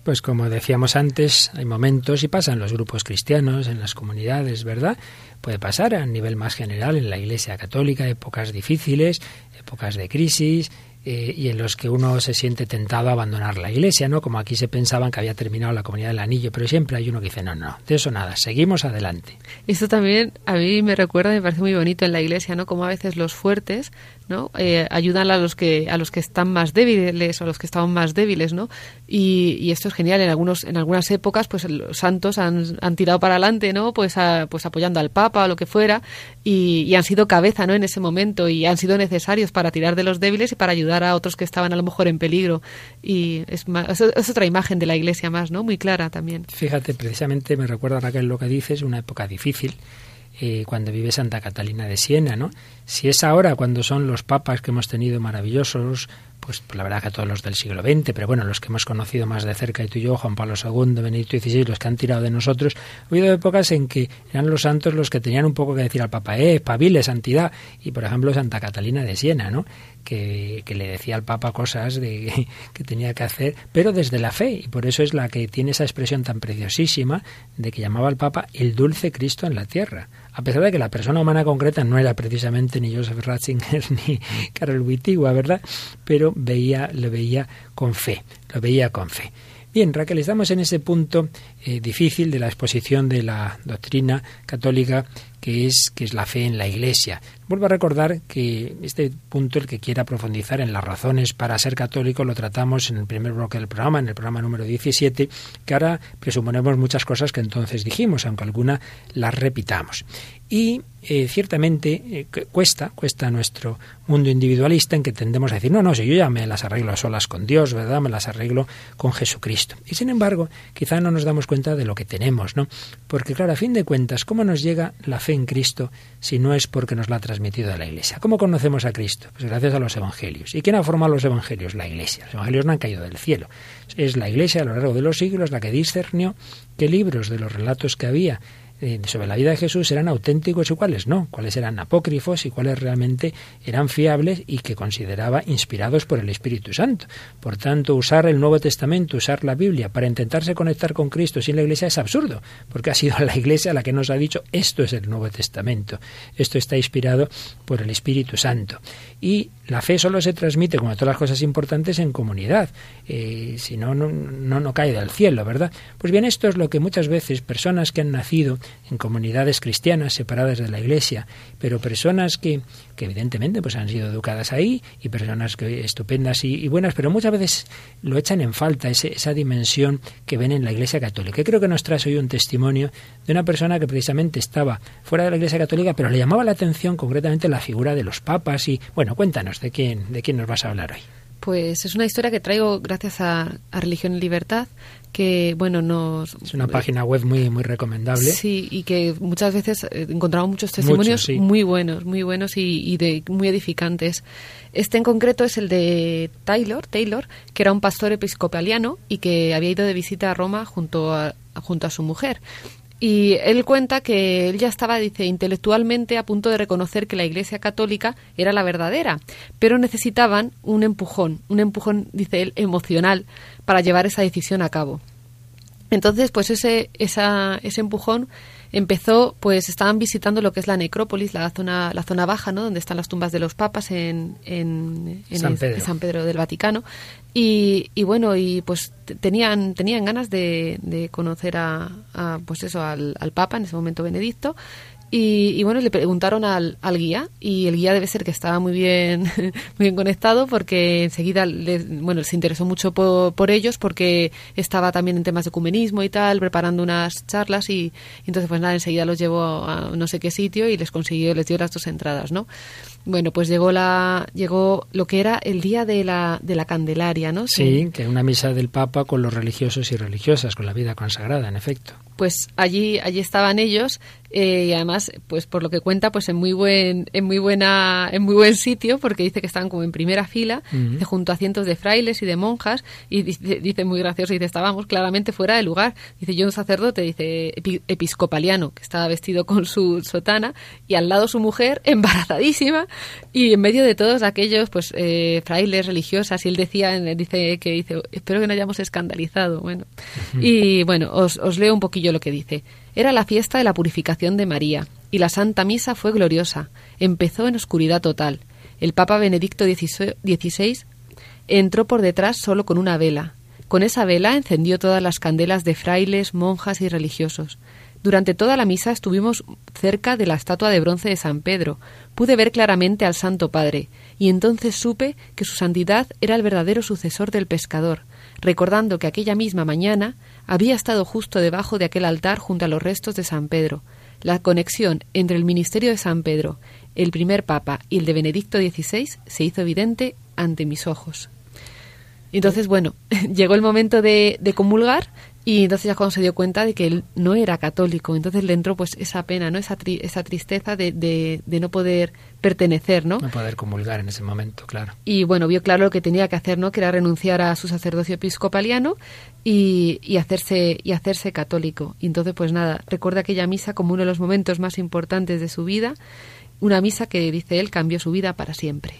Pues como decíamos antes, hay momentos y pasan los grupos cristianos, en las comunidades, ¿verdad? Puede pasar a nivel más general en la Iglesia Católica, épocas difíciles, épocas de crisis, eh, y en los que uno se siente tentado a abandonar la iglesia, ¿no? Como aquí se pensaban que había terminado la comunidad del anillo, pero siempre hay uno que dice, no, no, de eso nada, seguimos adelante. Esto también a mí me recuerda, me parece muy bonito en la iglesia, ¿no? Como a veces los fuertes, ¿no? Eh, ayudan a los que a los que están más débiles o a los que estaban más débiles, ¿no? Y, esto es genial. En algunos en algunas épocas, pues los santos han, han tirado para adelante, ¿no? Pues pues apoyando al Papa o lo que fuera y, han sido cabeza, ¿no? En ese momento y han sido necesarios para tirar de los débiles y para ayudar a otros que estaban a lo mejor en peligro. Y es, es otra imagen de la Iglesia más, ¿no? Muy clara también. Fíjate, precisamente me recuerda Raquel lo que dices, una época difícil eh, cuando vive Santa Catalina de Siena, ¿no? Si es ahora cuando son los papas que hemos tenido maravillosos, pues, pues, la verdad que todos los del siglo XX, pero bueno, los que hemos conocido más de cerca, y tú y yo, Juan Pablo II, Benedicto XVI, los que han tirado de nosotros, ha habido épocas en que eran los santos los que tenían un poco que decir al Papa, eh, pabile, santidad, y por ejemplo Santa Catalina de Siena, ¿no? Que, que le decía al Papa cosas de, que tenía que hacer, pero desde la fe, y por eso es la que tiene esa expresión tan preciosísima de que llamaba al Papa el dulce Cristo en la tierra a pesar de que la persona humana concreta no era precisamente ni Joseph Ratzinger ni Carol Wittigua, ¿verdad? Pero veía, lo veía con fe, lo veía con fe. Bien, Raquel, estamos en ese punto eh, difícil de la exposición de la doctrina católica que es, que es la fe en la Iglesia. Vuelvo a recordar que este punto, el que quiera profundizar en las razones para ser católico, lo tratamos en el primer bloque del programa, en el programa número 17, que ahora presuponemos muchas cosas que entonces dijimos, aunque alguna las repitamos. Y eh, ciertamente eh, cuesta, cuesta nuestro mundo individualista en que tendemos a decir, no, no, si yo ya me las arreglo a solas con Dios, ¿verdad? Me las arreglo con Jesucristo. Y sin embargo, quizá no nos damos cuenta de lo que tenemos, ¿no? Porque claro, a fin de cuentas, ¿cómo nos llega la fe en Cristo si no es porque nos la ha transmitido la Iglesia? ¿Cómo conocemos a Cristo? Pues gracias a los Evangelios. ¿Y quién ha formado los Evangelios? La Iglesia. Los Evangelios no han caído del cielo. Es la Iglesia a lo largo de los siglos la que discernió qué libros de los relatos que había eh, sobre la vida de Jesús eran auténticos y cuáles no, cuáles eran apócrifos y cuáles realmente eran fiables y que consideraba inspirados por el Espíritu Santo. Por tanto, usar el Nuevo Testamento, usar la Biblia para intentarse conectar con Cristo sin la Iglesia es absurdo, porque ha sido la Iglesia la que nos ha dicho esto es el Nuevo Testamento, esto está inspirado por el Espíritu Santo. Y la fe solo se transmite, como todas las cosas importantes, en comunidad. Eh, si no, no, no cae del cielo, ¿verdad? Pues bien, esto es lo que muchas veces personas que han nacido en comunidades cristianas separadas de la Iglesia, pero personas que, que evidentemente pues han sido educadas ahí y personas que, estupendas y, buenas, pero muchas veces lo echan en falta, esa dimensión que ven en la Iglesia Católica. Y creo que nos trae hoy un testimonio de una persona que precisamente estaba fuera de la Iglesia Católica, pero le llamaba la atención concretamente la figura de los papas y, bueno, cuéntanos de quién, de quién nos vas a hablar hoy. Pues es una historia que traigo gracias a, a Religión y Libertad, que bueno nos es una página web muy muy recomendable. Sí y que muchas veces eh, encontramos muchos testimonios muy buenos muy buenos y, de muy edificantes. Este en concreto es el de Taylor Taylor que era un pastor episcopaliano y que había ido de visita a Roma junto a junto a su mujer y él cuenta que él ya estaba, dice, intelectualmente a punto de reconocer que la Iglesia Católica era la verdadera, pero necesitaban un empujón, un empujón, dice él, emocional para llevar esa decisión a cabo. Entonces, pues ese, esa, ese empujón empezó, pues estaban visitando lo que es la necrópolis, la zona, la zona baja, ¿no? Donde están las tumbas de los papas en, en, San, Pedro. del Vaticano. Y, y, bueno, y pues tenían, tenían ganas de, de conocer a, pues eso, al, Papa, en ese momento Benedicto, y, bueno, le preguntaron al, al, guía y el guía debe ser que estaba muy bien, muy bien conectado porque enseguida bueno, se interesó mucho por, ellos porque estaba también en temas de ecumenismo y tal, preparando unas charlas y, y entonces pues nada, enseguida los llevó a no sé qué sitio y les consiguió, les dio las dos entradas, ¿no? Bueno, pues llegó la llegó lo que era el día de la, de la Candelaria, ¿no? Sí, que una misa del Papa con los religiosos y religiosas, con la vida consagrada, en efecto. Pues allí allí estaban ellos eh, y además, pues por lo que cuenta, pues en muy buen en muy buena en muy buen sitio porque dice que estaban como en primera fila, junto a cientos de frailes y de monjas y dice, dice muy gracioso, dice estábamos claramente fuera de lugar. Dice yo un sacerdote, dice episcopaliano que estaba vestido con su sotana y al lado su mujer embarazadísima y en medio de todos aquellos pues eh, frailes religiosas y él decía dice que dice espero que no hayamos escandalizado bueno. Y bueno os, os leo un poquillo lo que dice. Era la fiesta de la purificación de María y la Santa Misa fue gloriosa. Empezó en oscuridad total. El Papa Benedicto XVI entró por detrás solo con una vela. Con esa vela encendió todas las candelas de frailes monjas y religiosos durante toda la misa estuvimos cerca de la estatua de bronce de San Pedro. Pude ver claramente al Santo Padre, y entonces supe que su santidad era el verdadero sucesor del pescador, recordando que aquella misma mañana había estado justo debajo de aquel altar junto a los restos de San Pedro. La conexión entre el ministerio de San Pedro, el primer papa y el de Benedicto XVI se hizo evidente ante mis ojos. Entonces, bueno, llegó el momento de, de comulgar, y entonces ya cuando se dio cuenta de que él no era católico, entonces le entró pues esa pena, ¿no? Esa, esa tristeza de, de, no poder pertenecer, ¿no? No poder comulgar en ese momento, claro. Y bueno, vio claro lo que tenía que hacer, ¿no? Que era renunciar a su sacerdocio episcopaliano y, y, hacerse, y hacerse católico. Y entonces, pues nada, recuerda aquella misa como uno de los momentos más importantes de su vida, una misa que, dice él, cambió su vida para siempre.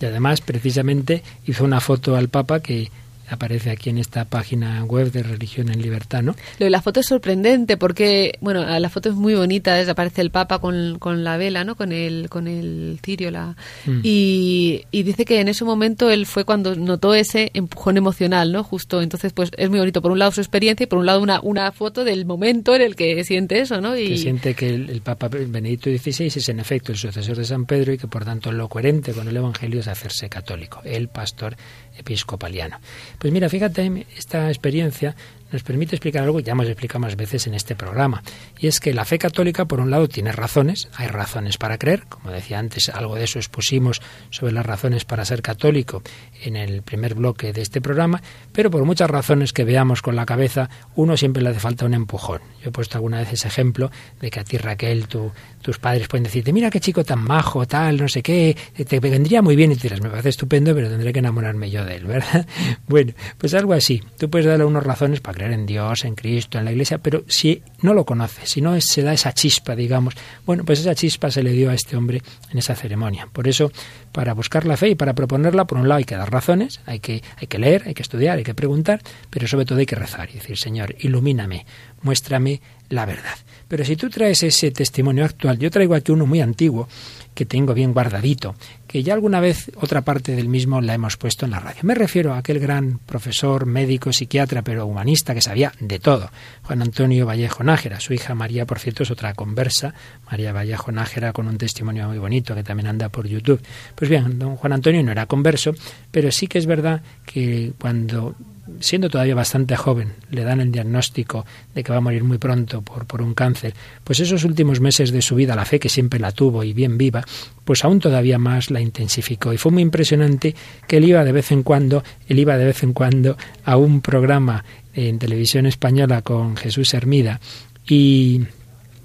Y además, precisamente, hizo una foto al Papa que aparece aquí en esta página web de Religión en Libertad, ¿no? Lo de la foto es sorprendente porque, bueno, la foto es muy bonita, aparece el Papa con, con la vela, ¿no? Con el, con el cirio, la... Mm. Y, y, dice que en ese momento él fue cuando notó ese empujón emocional, ¿no? Justo, entonces, pues es muy bonito, por un lado su experiencia y por un lado una, una foto del momento en el que siente eso, ¿no? Y... Que siente que el, Papa Benedicto XVI es en efecto el sucesor de San Pedro y que por tanto lo coherente con el Evangelio es hacerse católico, el pastor episcopaliano. Pues mira, fíjate, esta experiencia nos permite explicar algo que ya hemos explicado más veces en este programa. Y es que la fe católica, por un lado, tiene razones, hay razones para creer, como decía antes, algo de eso expusimos sobre las razones para ser católico en el primer bloque de este programa, pero por muchas razones que veamos con la cabeza, uno siempre le hace falta un empujón. Yo he puesto alguna vez ese ejemplo de que a ti, Raquel, tus padres pueden decirte, mira qué chico tan majo, tal, no sé qué, te vendría muy bien y te dirás, me parece estupendo, pero tendré que enamorarme yo de él, ¿verdad? Bueno, pues algo así. Tú puedes darle unas razones para creer en Dios, en Cristo, en la Iglesia, pero si no lo conoce, si no se da esa chispa, digamos, bueno, pues esa chispa se le dio a este hombre en esa ceremonia. Por eso, para buscar la fe y para proponerla, por un lado hay que dar razones, hay que, hay que leer, hay que estudiar, hay que preguntar, pero sobre todo hay que rezar y decir, Señor, ilumíname, muéstrame la verdad. Pero si tú traes ese testimonio actual, yo traigo aquí uno muy antiguo, que tengo bien guardadito, que ya alguna vez otra parte del mismo la hemos puesto en la radio. Me refiero a aquel gran profesor, médico, psiquiatra, pero humanista que sabía de todo, Juan Antonio Vallejo Nájera. Su hija María, por cierto, es otra conversa, María Vallejo Nájera, con un testimonio muy bonito que también anda por YouTube. Pues bien, don Juan Antonio no era converso, pero sí que es verdad que cuando siendo todavía bastante joven, le dan el diagnóstico de que va a morir muy pronto por, por un cáncer, pues esos últimos meses de su vida, la fe que siempre la tuvo y bien viva, pues aún todavía más la intensificó. Y fue muy impresionante que él iba de vez en cuando, él iba de vez en cuando a un programa en televisión española con Jesús Hermida y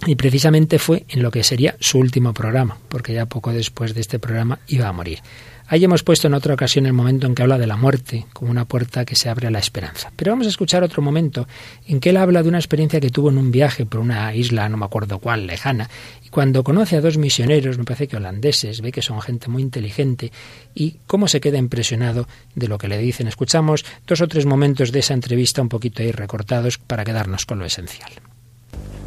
y precisamente fue en lo que sería su último programa, porque ya poco después de este programa iba a morir. Ahí hemos puesto en otra ocasión el momento en que habla de la muerte como una puerta que se abre a la esperanza. Pero vamos a escuchar otro momento en que él habla de una experiencia que tuvo en un viaje por una isla, no me acuerdo cuál, lejana, y cuando conoce a dos misioneros, me parece que holandeses, ve que son gente muy inteligente y cómo se queda impresionado de lo que le dicen. Escuchamos dos o tres momentos de esa entrevista un poquito ahí recortados para quedarnos con lo esencial.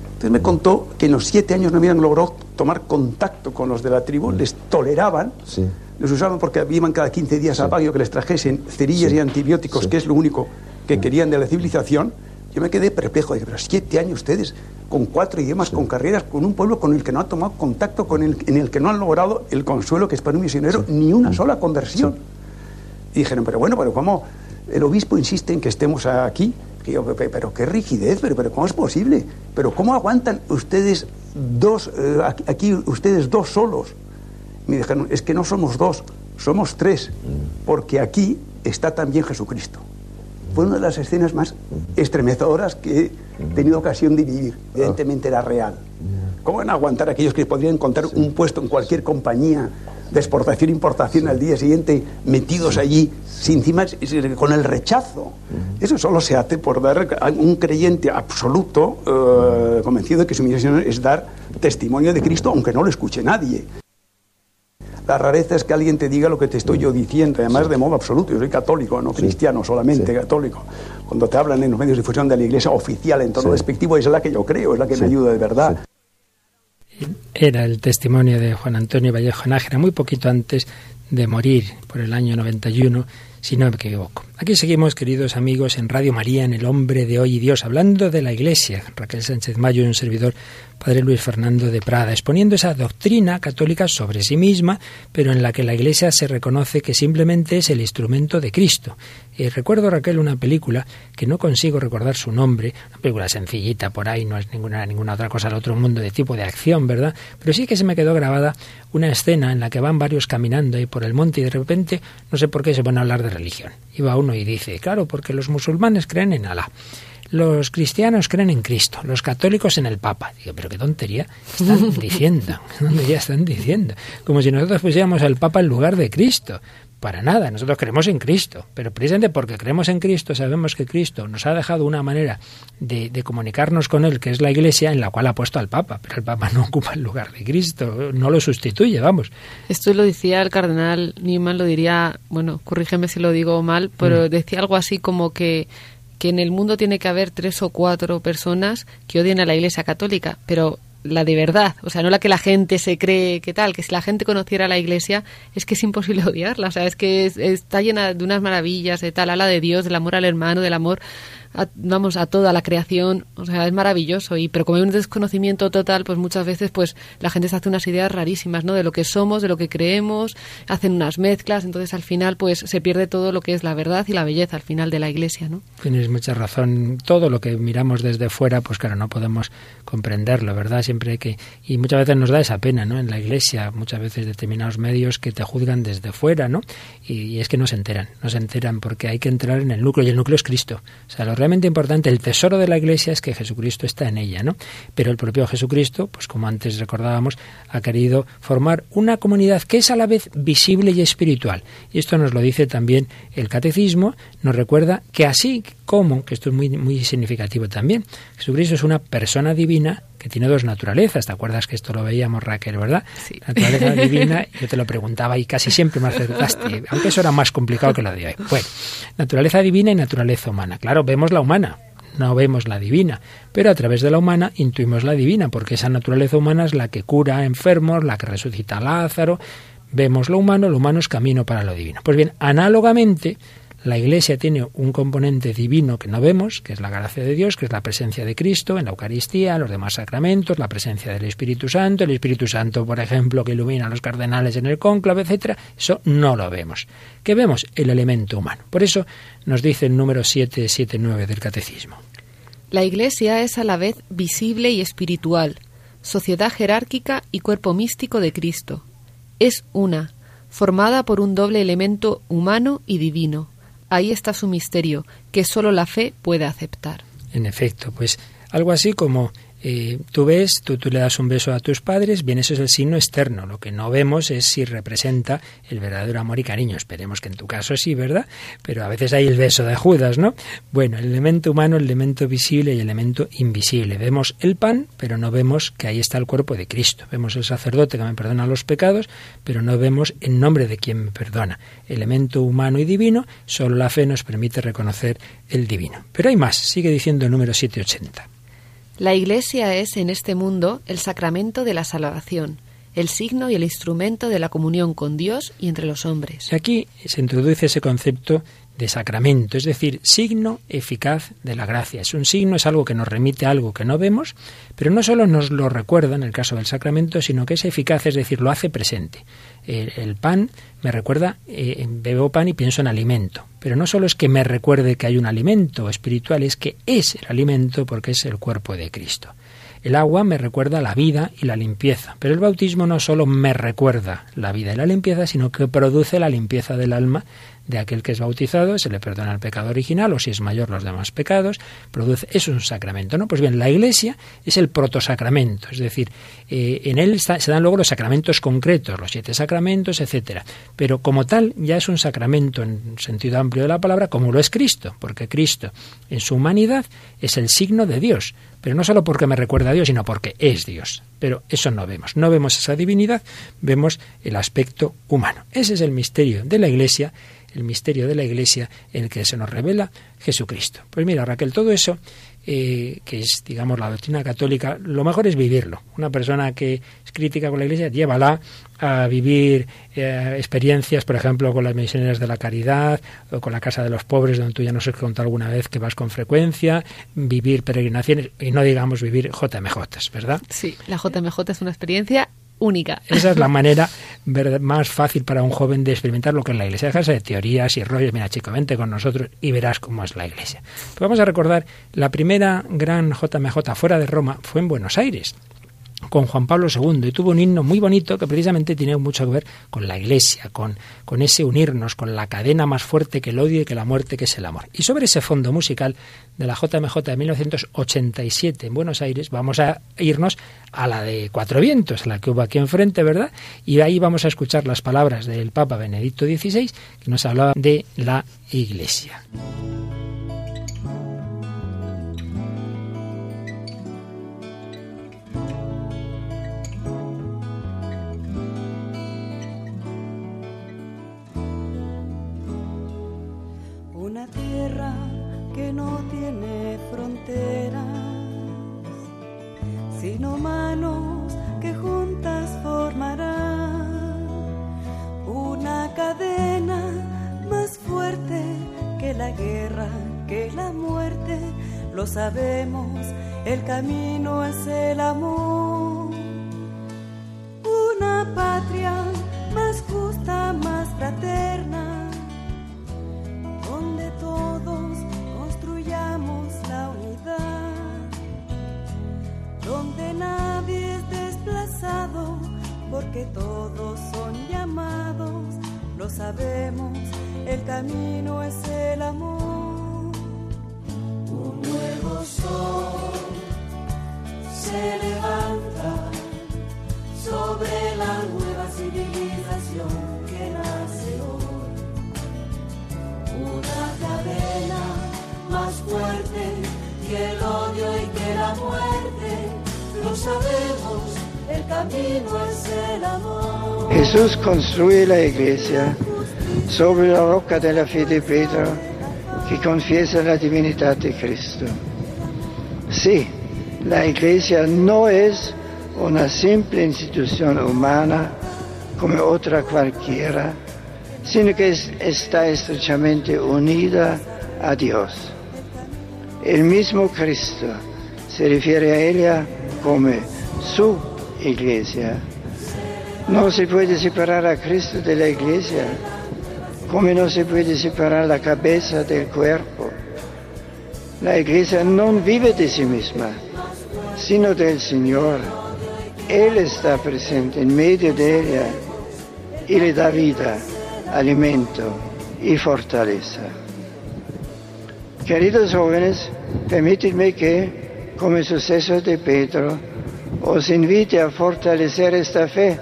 Entonces me contó que en los siete años no habían logrado tomar contacto con los de la tribu, les toleraban. Sí los usaban porque iban cada 15 días a Bagio que les trajesen cerillas y antibióticos, que es lo único que querían de la civilización. Yo me quedé perplejo, dije, pero siete años ustedes, con cuatro idiomas, con carreras, con un pueblo con el que no han tomado contacto, con el, en el que no han logrado el consuelo que es para un misionero, ni una sola conversión. Y dijeron, pero bueno, pero ¿cómo? El obispo insiste en que estemos aquí. Yo, pero qué rigidez, pero, pero ¿cómo es posible? Pero ¿cómo aguantan ustedes dos, eh, aquí ustedes dos solos? Me dijeron, es que no somos dos, somos tres, porque aquí está también Jesucristo. Fue una de las escenas más estremecedoras que he tenido ocasión de vivir. Evidentemente era real. ¿Cómo van a aguantar aquellos que podrían encontrar un puesto en cualquier compañía de exportación e importación al día siguiente metidos allí, sin encima con el rechazo? Eso solo se hace por dar a un creyente absoluto, eh, convencido de que su misión es dar testimonio de Cristo, aunque no lo escuche nadie. La rareza es que alguien te diga lo que te estoy yo diciendo, además de modo absoluto. Yo soy católico, no cristiano, solamente católico. Cuando te hablan en los medios de difusión de la iglesia oficial en tono despectivo, es la que yo creo, es la que me ayuda de verdad. Era el testimonio de Juan Antonio Vallejo Nájera, muy poquito antes de morir, por el año 91, si no me equivoco. Aquí seguimos, queridos amigos, en Radio María, en El Hombre de Hoy y Dios, hablando de la Iglesia. Raquel Sánchez Mayo y un servidor padre Luis Fernando de Prada, exponiendo esa doctrina católica sobre sí misma, pero en la que la Iglesia se reconoce que simplemente es el instrumento de Cristo. Y recuerdo, Raquel, una película que no consigo recordar su nombre, una película sencillita por ahí, no es ninguna, ninguna otra cosa al otro mundo de tipo de acción, ¿verdad? Pero sí que se me quedó grabada una escena en la que van varios caminando ahí por el monte y de repente, no sé por qué, se van a hablar de religión. Y va uno y dice, claro, porque los musulmanes creen en Alá los cristianos creen en Cristo, los católicos en el Papa. Digo, pero qué tontería están diciendo, ¿qué tontería están diciendo? Como si nosotros pusiéramos al Papa en lugar de Cristo. Para nada, nosotros creemos en Cristo, pero precisamente porque creemos en Cristo sabemos que Cristo nos ha dejado una manera de, de, comunicarnos con Él, que es la Iglesia, en la cual ha puesto al Papa, pero el Papa no ocupa el lugar de Cristo, no lo sustituye, vamos. Esto lo decía el cardenal Newman, lo diría, bueno, corrígeme si lo digo mal, pero mm. decía algo así como que que en el mundo tiene que haber tres o cuatro personas que odien a la Iglesia Católica, pero la de verdad, o sea, no la que la gente se cree que tal, que si la gente conociera la iglesia es que es imposible odiarla, o sea, es que está llena de unas maravillas, de tal, ala de Dios, del amor al hermano, del amor vamos, a toda la creación, o sea, es maravilloso. Y, pero como hay un desconocimiento total, pues muchas veces pues la gente se hace unas ideas rarísimas, ¿no? De lo que somos, de lo que creemos, hacen unas mezclas, entonces al final pues se pierde todo lo que es la verdad y la belleza al final de la iglesia, ¿no? Tienes mucha razón. Todo lo que miramos desde fuera, pues claro, no podemos comprenderlo, ¿verdad? Siempre hay que... Y muchas veces nos da esa pena, ¿no? En la iglesia, muchas veces determinados medios que te juzgan desde fuera, ¿no? Y, es que no se enteran, no se enteran porque hay que entrar en el núcleo y el núcleo es Cristo. O sea, importante, el tesoro de la Iglesia es que Jesucristo está en ella, ¿no? Pero el propio Jesucristo, pues como antes recordábamos, ha querido formar una comunidad que es a la vez visible y espiritual. Y esto nos lo dice también el Catecismo, nos recuerda que así como, que esto es muy, muy significativo también, Jesucristo es una persona divina que tiene dos naturalezas. ¿Te acuerdas que esto lo veíamos, Raquel, verdad? Sí. Naturaleza divina, yo te lo preguntaba y casi siempre me acertaste, aunque eso era más complicado que lo de hoy. Bueno, naturaleza divina y naturaleza humana. Claro, vemos la humana, no vemos la divina, pero a través de la humana intuimos la divina, porque esa naturaleza humana es la que cura a enfermos, la que resucita a Lázaro. Vemos lo humano, lo humano es camino para lo divino. Pues bien, análogamente, la Iglesia tiene un componente divino que no vemos, que es la gracia de Dios, que es la presencia de Cristo en la Eucaristía, los demás sacramentos, la presencia del Espíritu Santo, el Espíritu Santo, por ejemplo, que ilumina a los cardenales en el cónclave, etcétera. Eso no lo vemos. ¿Qué vemos? El elemento humano. Por eso nos dice el número 779 del Catecismo. La Iglesia es a la vez visible y espiritual, sociedad jerárquica y cuerpo místico de Cristo. Es una, formada por un doble elemento humano y divino Ahí está su misterio, que solo la fe puede aceptar. En efecto, pues algo así como eh, tú ves, tú, tú, le das un beso a tus padres, bien, eso es el signo externo. Lo que no vemos es si representa el verdadero amor y cariño. Esperemos que en tu caso sí, ¿verdad? Pero a veces hay el beso de Judas, ¿no? Bueno, el elemento humano, el elemento visible y el elemento invisible. Vemos el pan, pero no vemos que ahí está el cuerpo de Cristo. Vemos el sacerdote que me perdona los pecados, pero no vemos en nombre de quien me perdona. Elemento humano y divino, solo la fe nos permite reconocer el divino. Pero hay más, sigue diciendo el número 780. La Iglesia es en este mundo el sacramento de la salvación, el signo y el instrumento de la comunión con Dios y entre los hombres. Aquí se introduce ese concepto de sacramento, es decir, signo eficaz de la gracia. Es un signo, es algo que nos remite a algo que no vemos, pero no solo nos lo recuerda en el caso del sacramento, sino que es eficaz, es decir, lo hace presente. El, pan me recuerda, eh, bebo pan y pienso en alimento, pero no solo es que me recuerde que hay un alimento espiritual, es que es el alimento porque es el cuerpo de Cristo. El agua me recuerda la vida y la limpieza, pero el bautismo no solo me recuerda la vida y la limpieza, sino que produce la limpieza del alma de aquel que es bautizado, se le perdona el pecado original o si es mayor los demás pecados, produce, es un sacramento, ¿no? Pues bien, la Iglesia es el protosacramento, es decir, eh, en él se dan luego los sacramentos concretos, los siete sacramentos, etcétera, pero como tal ya es un sacramento en sentido amplio de la palabra, como lo es Cristo, porque Cristo en su humanidad es el signo de Dios, pero no solo porque me recuerda a Dios, sino porque es Dios. Pero eso no vemos, no vemos esa divinidad, vemos el aspecto humano. Ese es el misterio de la Iglesia el misterio de la Iglesia en el que se nos revela Jesucristo. Pues mira, Raquel, todo eso, eh, que es, digamos, la doctrina católica, lo mejor es vivirlo. Una persona que es crítica con la Iglesia, llévala a vivir eh, experiencias, por ejemplo, con las misioneras de la caridad o con la Casa de los Pobres, donde tú ya nos has contado alguna vez que vas con frecuencia, vivir peregrinaciones y no digamos vivir JMJ, ¿verdad? Sí, la JMJ es una experiencia única. Esa es la manera más fácil para un joven de experimentar lo que es la iglesia. Dejarse de teorías y rollos. Mira, chico, vente con nosotros y verás cómo es la iglesia. Pues vamos a recordar, la primera gran JMJ fuera de Roma fue en Buenos Aires. Con Juan Pablo II y tuvo un himno muy bonito que precisamente tiene mucho que ver con la Iglesia, con, con ese unirnos, con la cadena más fuerte que el odio y que la muerte, que es el amor. Y sobre ese fondo musical de la JMJ de 1987 en Buenos Aires, vamos a irnos a la de Cuatro Vientos, la que hubo aquí enfrente, ¿verdad? Y ahí vamos a escuchar las palabras del Papa Benedicto XVI, que nos hablaba de la Iglesia. Sino manos que juntas formarán una cadena más fuerte que la guerra, que la muerte. Lo sabemos, el camino es el amor. Una patria más justa, más fraterna, donde todos construyamos la unidad donde nadie es desplazado, porque todos son llamados, lo sabemos, el camino es el amor. Un nuevo sol se levanta sobre la nueva civilización que nace hoy. Una cadena fuerte que el odio y que la muerte sabemos, el camino es el amor. Jesús construye la iglesia sobre la roca de la fe de Pedro que confiesa la divinidad de Cristo. Sí, la iglesia no es una simple institución humana como otra cualquiera, sino que está estrechamente unida a Dios. El mismo Cristo se refiere a ella como su iglesia. No se puede separar a Cristo de la iglesia, como no se puede separar la cabeza del cuerpo. La iglesia no vive de sí misma, sino del Señor. Él está presente en medio de ella y le da vida, alimento y fortaleza. Queridos jóvenes, permítanme que como suceso de Pedro, os invite a fortalecer esta fe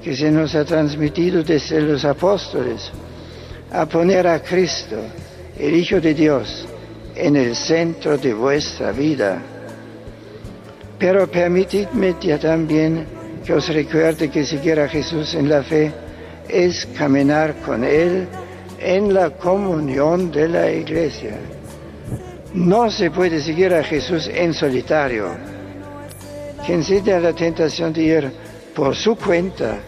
que se nos ha transmitido desde los apóstoles, a poner a Cristo, el Hijo de Dios, en el centro de vuestra vida. Pero permitidme también que os recuerde que seguir a Jesús en la fe es caminar con Él en la comunión de la iglesia. No se puede seguir a Jesús en solitario. Quien siente la tentación de ir por su cuenta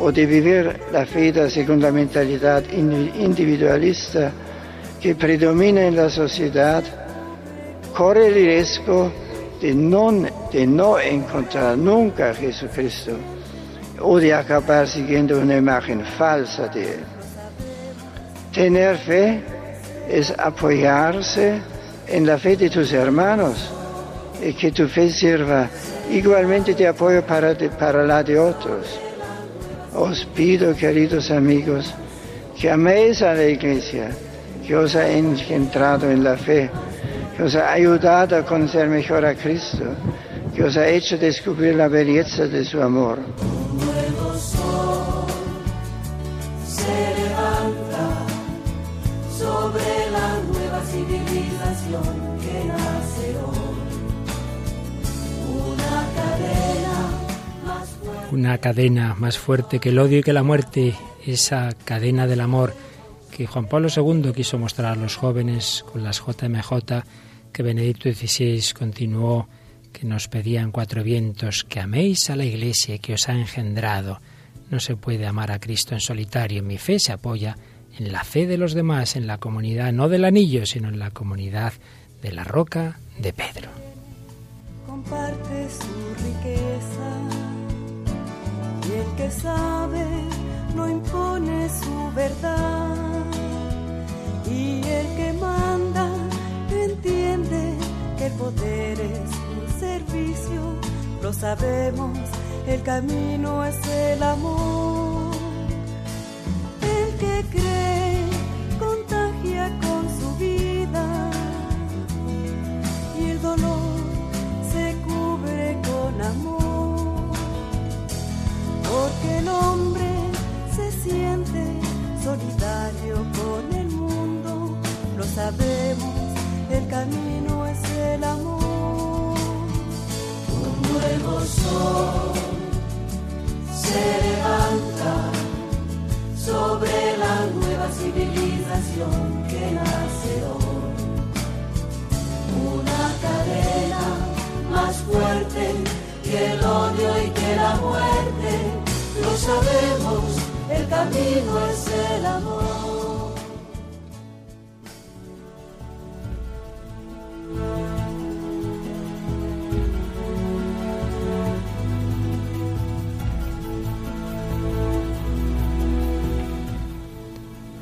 o de vivir la fe según la mentalidad individualista que predomina en la sociedad, corre el riesgo de no, de no encontrar nunca a Jesucristo o de acabar siguiendo una imagen falsa de Él. Tener fe es apoyarse en la fe de tus hermanos y que tu fe sirva igualmente de apoyo para, para la de otros. Os pido, queridos amigos, que améis a la iglesia, que os ha engendrado en la fe, que os ha ayudado a conocer mejor a Cristo, que os ha hecho descubrir la belleza de su amor. Una cadena más fuerte que el odio y que la muerte, esa cadena del amor que Juan Pablo II quiso mostrar a los jóvenes con las JMJ, que Benedicto XVI continuó, que nos pedían cuatro vientos, que améis a la Iglesia que os ha engendrado. No se puede amar a Cristo en solitario. Mi fe se apoya en la fe de los demás, en la comunidad, no del anillo, sino en la comunidad de la roca de Pedro. Comparte su riqueza el que sabe no impone su verdad. Y el que manda entiende que el poder es un servicio lo sabemos, el camino es el amor. Sabemos, el camino es el amor. Un nuevo sol se levanta sobre la nueva civilización que nace hoy. Una cadena más fuerte que el odio y que la muerte, lo sabemos, el camino es el amor.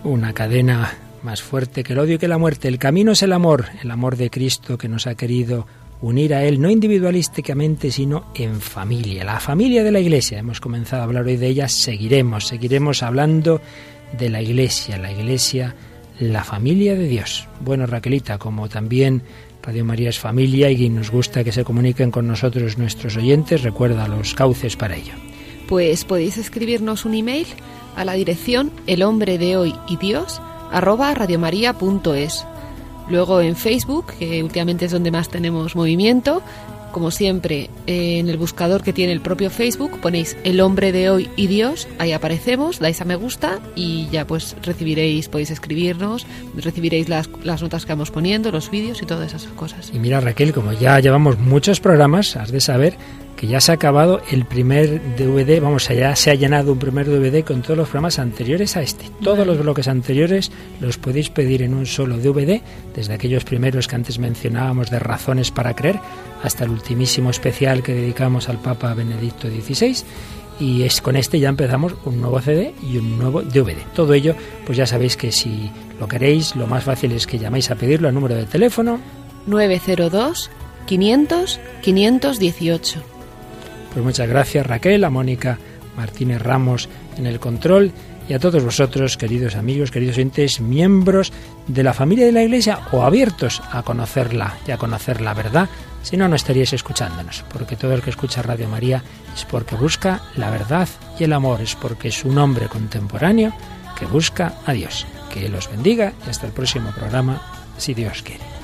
Una cadena más fuerte que el odio y que la muerte. El camino es el amor, el amor de Cristo que nos ha querido unir a Él, no individualísticamente, sino en familia. La familia de la Iglesia. Hemos comenzado a hablar hoy de ella, seguiremos, seguiremos hablando de la Iglesia, la Iglesia, la familia de Dios. Bueno, Raquelita, como también Radio María es familia y nos gusta que se comuniquen con nosotros nuestros oyentes, recuerda los cauces para ello. Pues podéis escribirnos un email a la dirección el hombre de hoy y Dios radiomaria.es. Luego en Facebook, que últimamente es donde más tenemos movimiento, como siempre, eh, en el buscador que tiene el propio Facebook ponéis el hombre de hoy y Dios, ahí aparecemos, dais a me gusta y ya pues recibiréis, podéis escribirnos, recibiréis las, las notas que vamos poniendo, los vídeos y todas esas cosas. Y mira Raquel, como ya llevamos muchos programas, has de saber que ya se ha acabado el primer DVD, vamos, ya se ha llenado un primer DVD con todos los programas anteriores a este. Todos los bloques anteriores los podéis pedir en un solo DVD, desde aquellos primeros que antes mencionábamos de razones para creer, hasta el ultimísimo especial que dedicamos al Papa Benedicto XVI. Y es con este ya empezamos un nuevo CD y un nuevo DVD. Todo ello, pues ya sabéis que si lo queréis, lo más fácil es que llaméis a pedirlo al número de teléfono 902 500 518. Pues muchas gracias Raquel, a Mónica Martínez Ramos en el control y a todos vosotros, queridos amigos, queridos oyentes, miembros de la familia de la Iglesia o abiertos a conocerla y a conocer la verdad, si no, no estaríais escuchándonos, porque todo el que escucha Radio María es porque busca la verdad y el amor, es porque es un hombre contemporáneo que busca a Dios. Que Él os bendiga y hasta el próximo programa, si Dios quiere.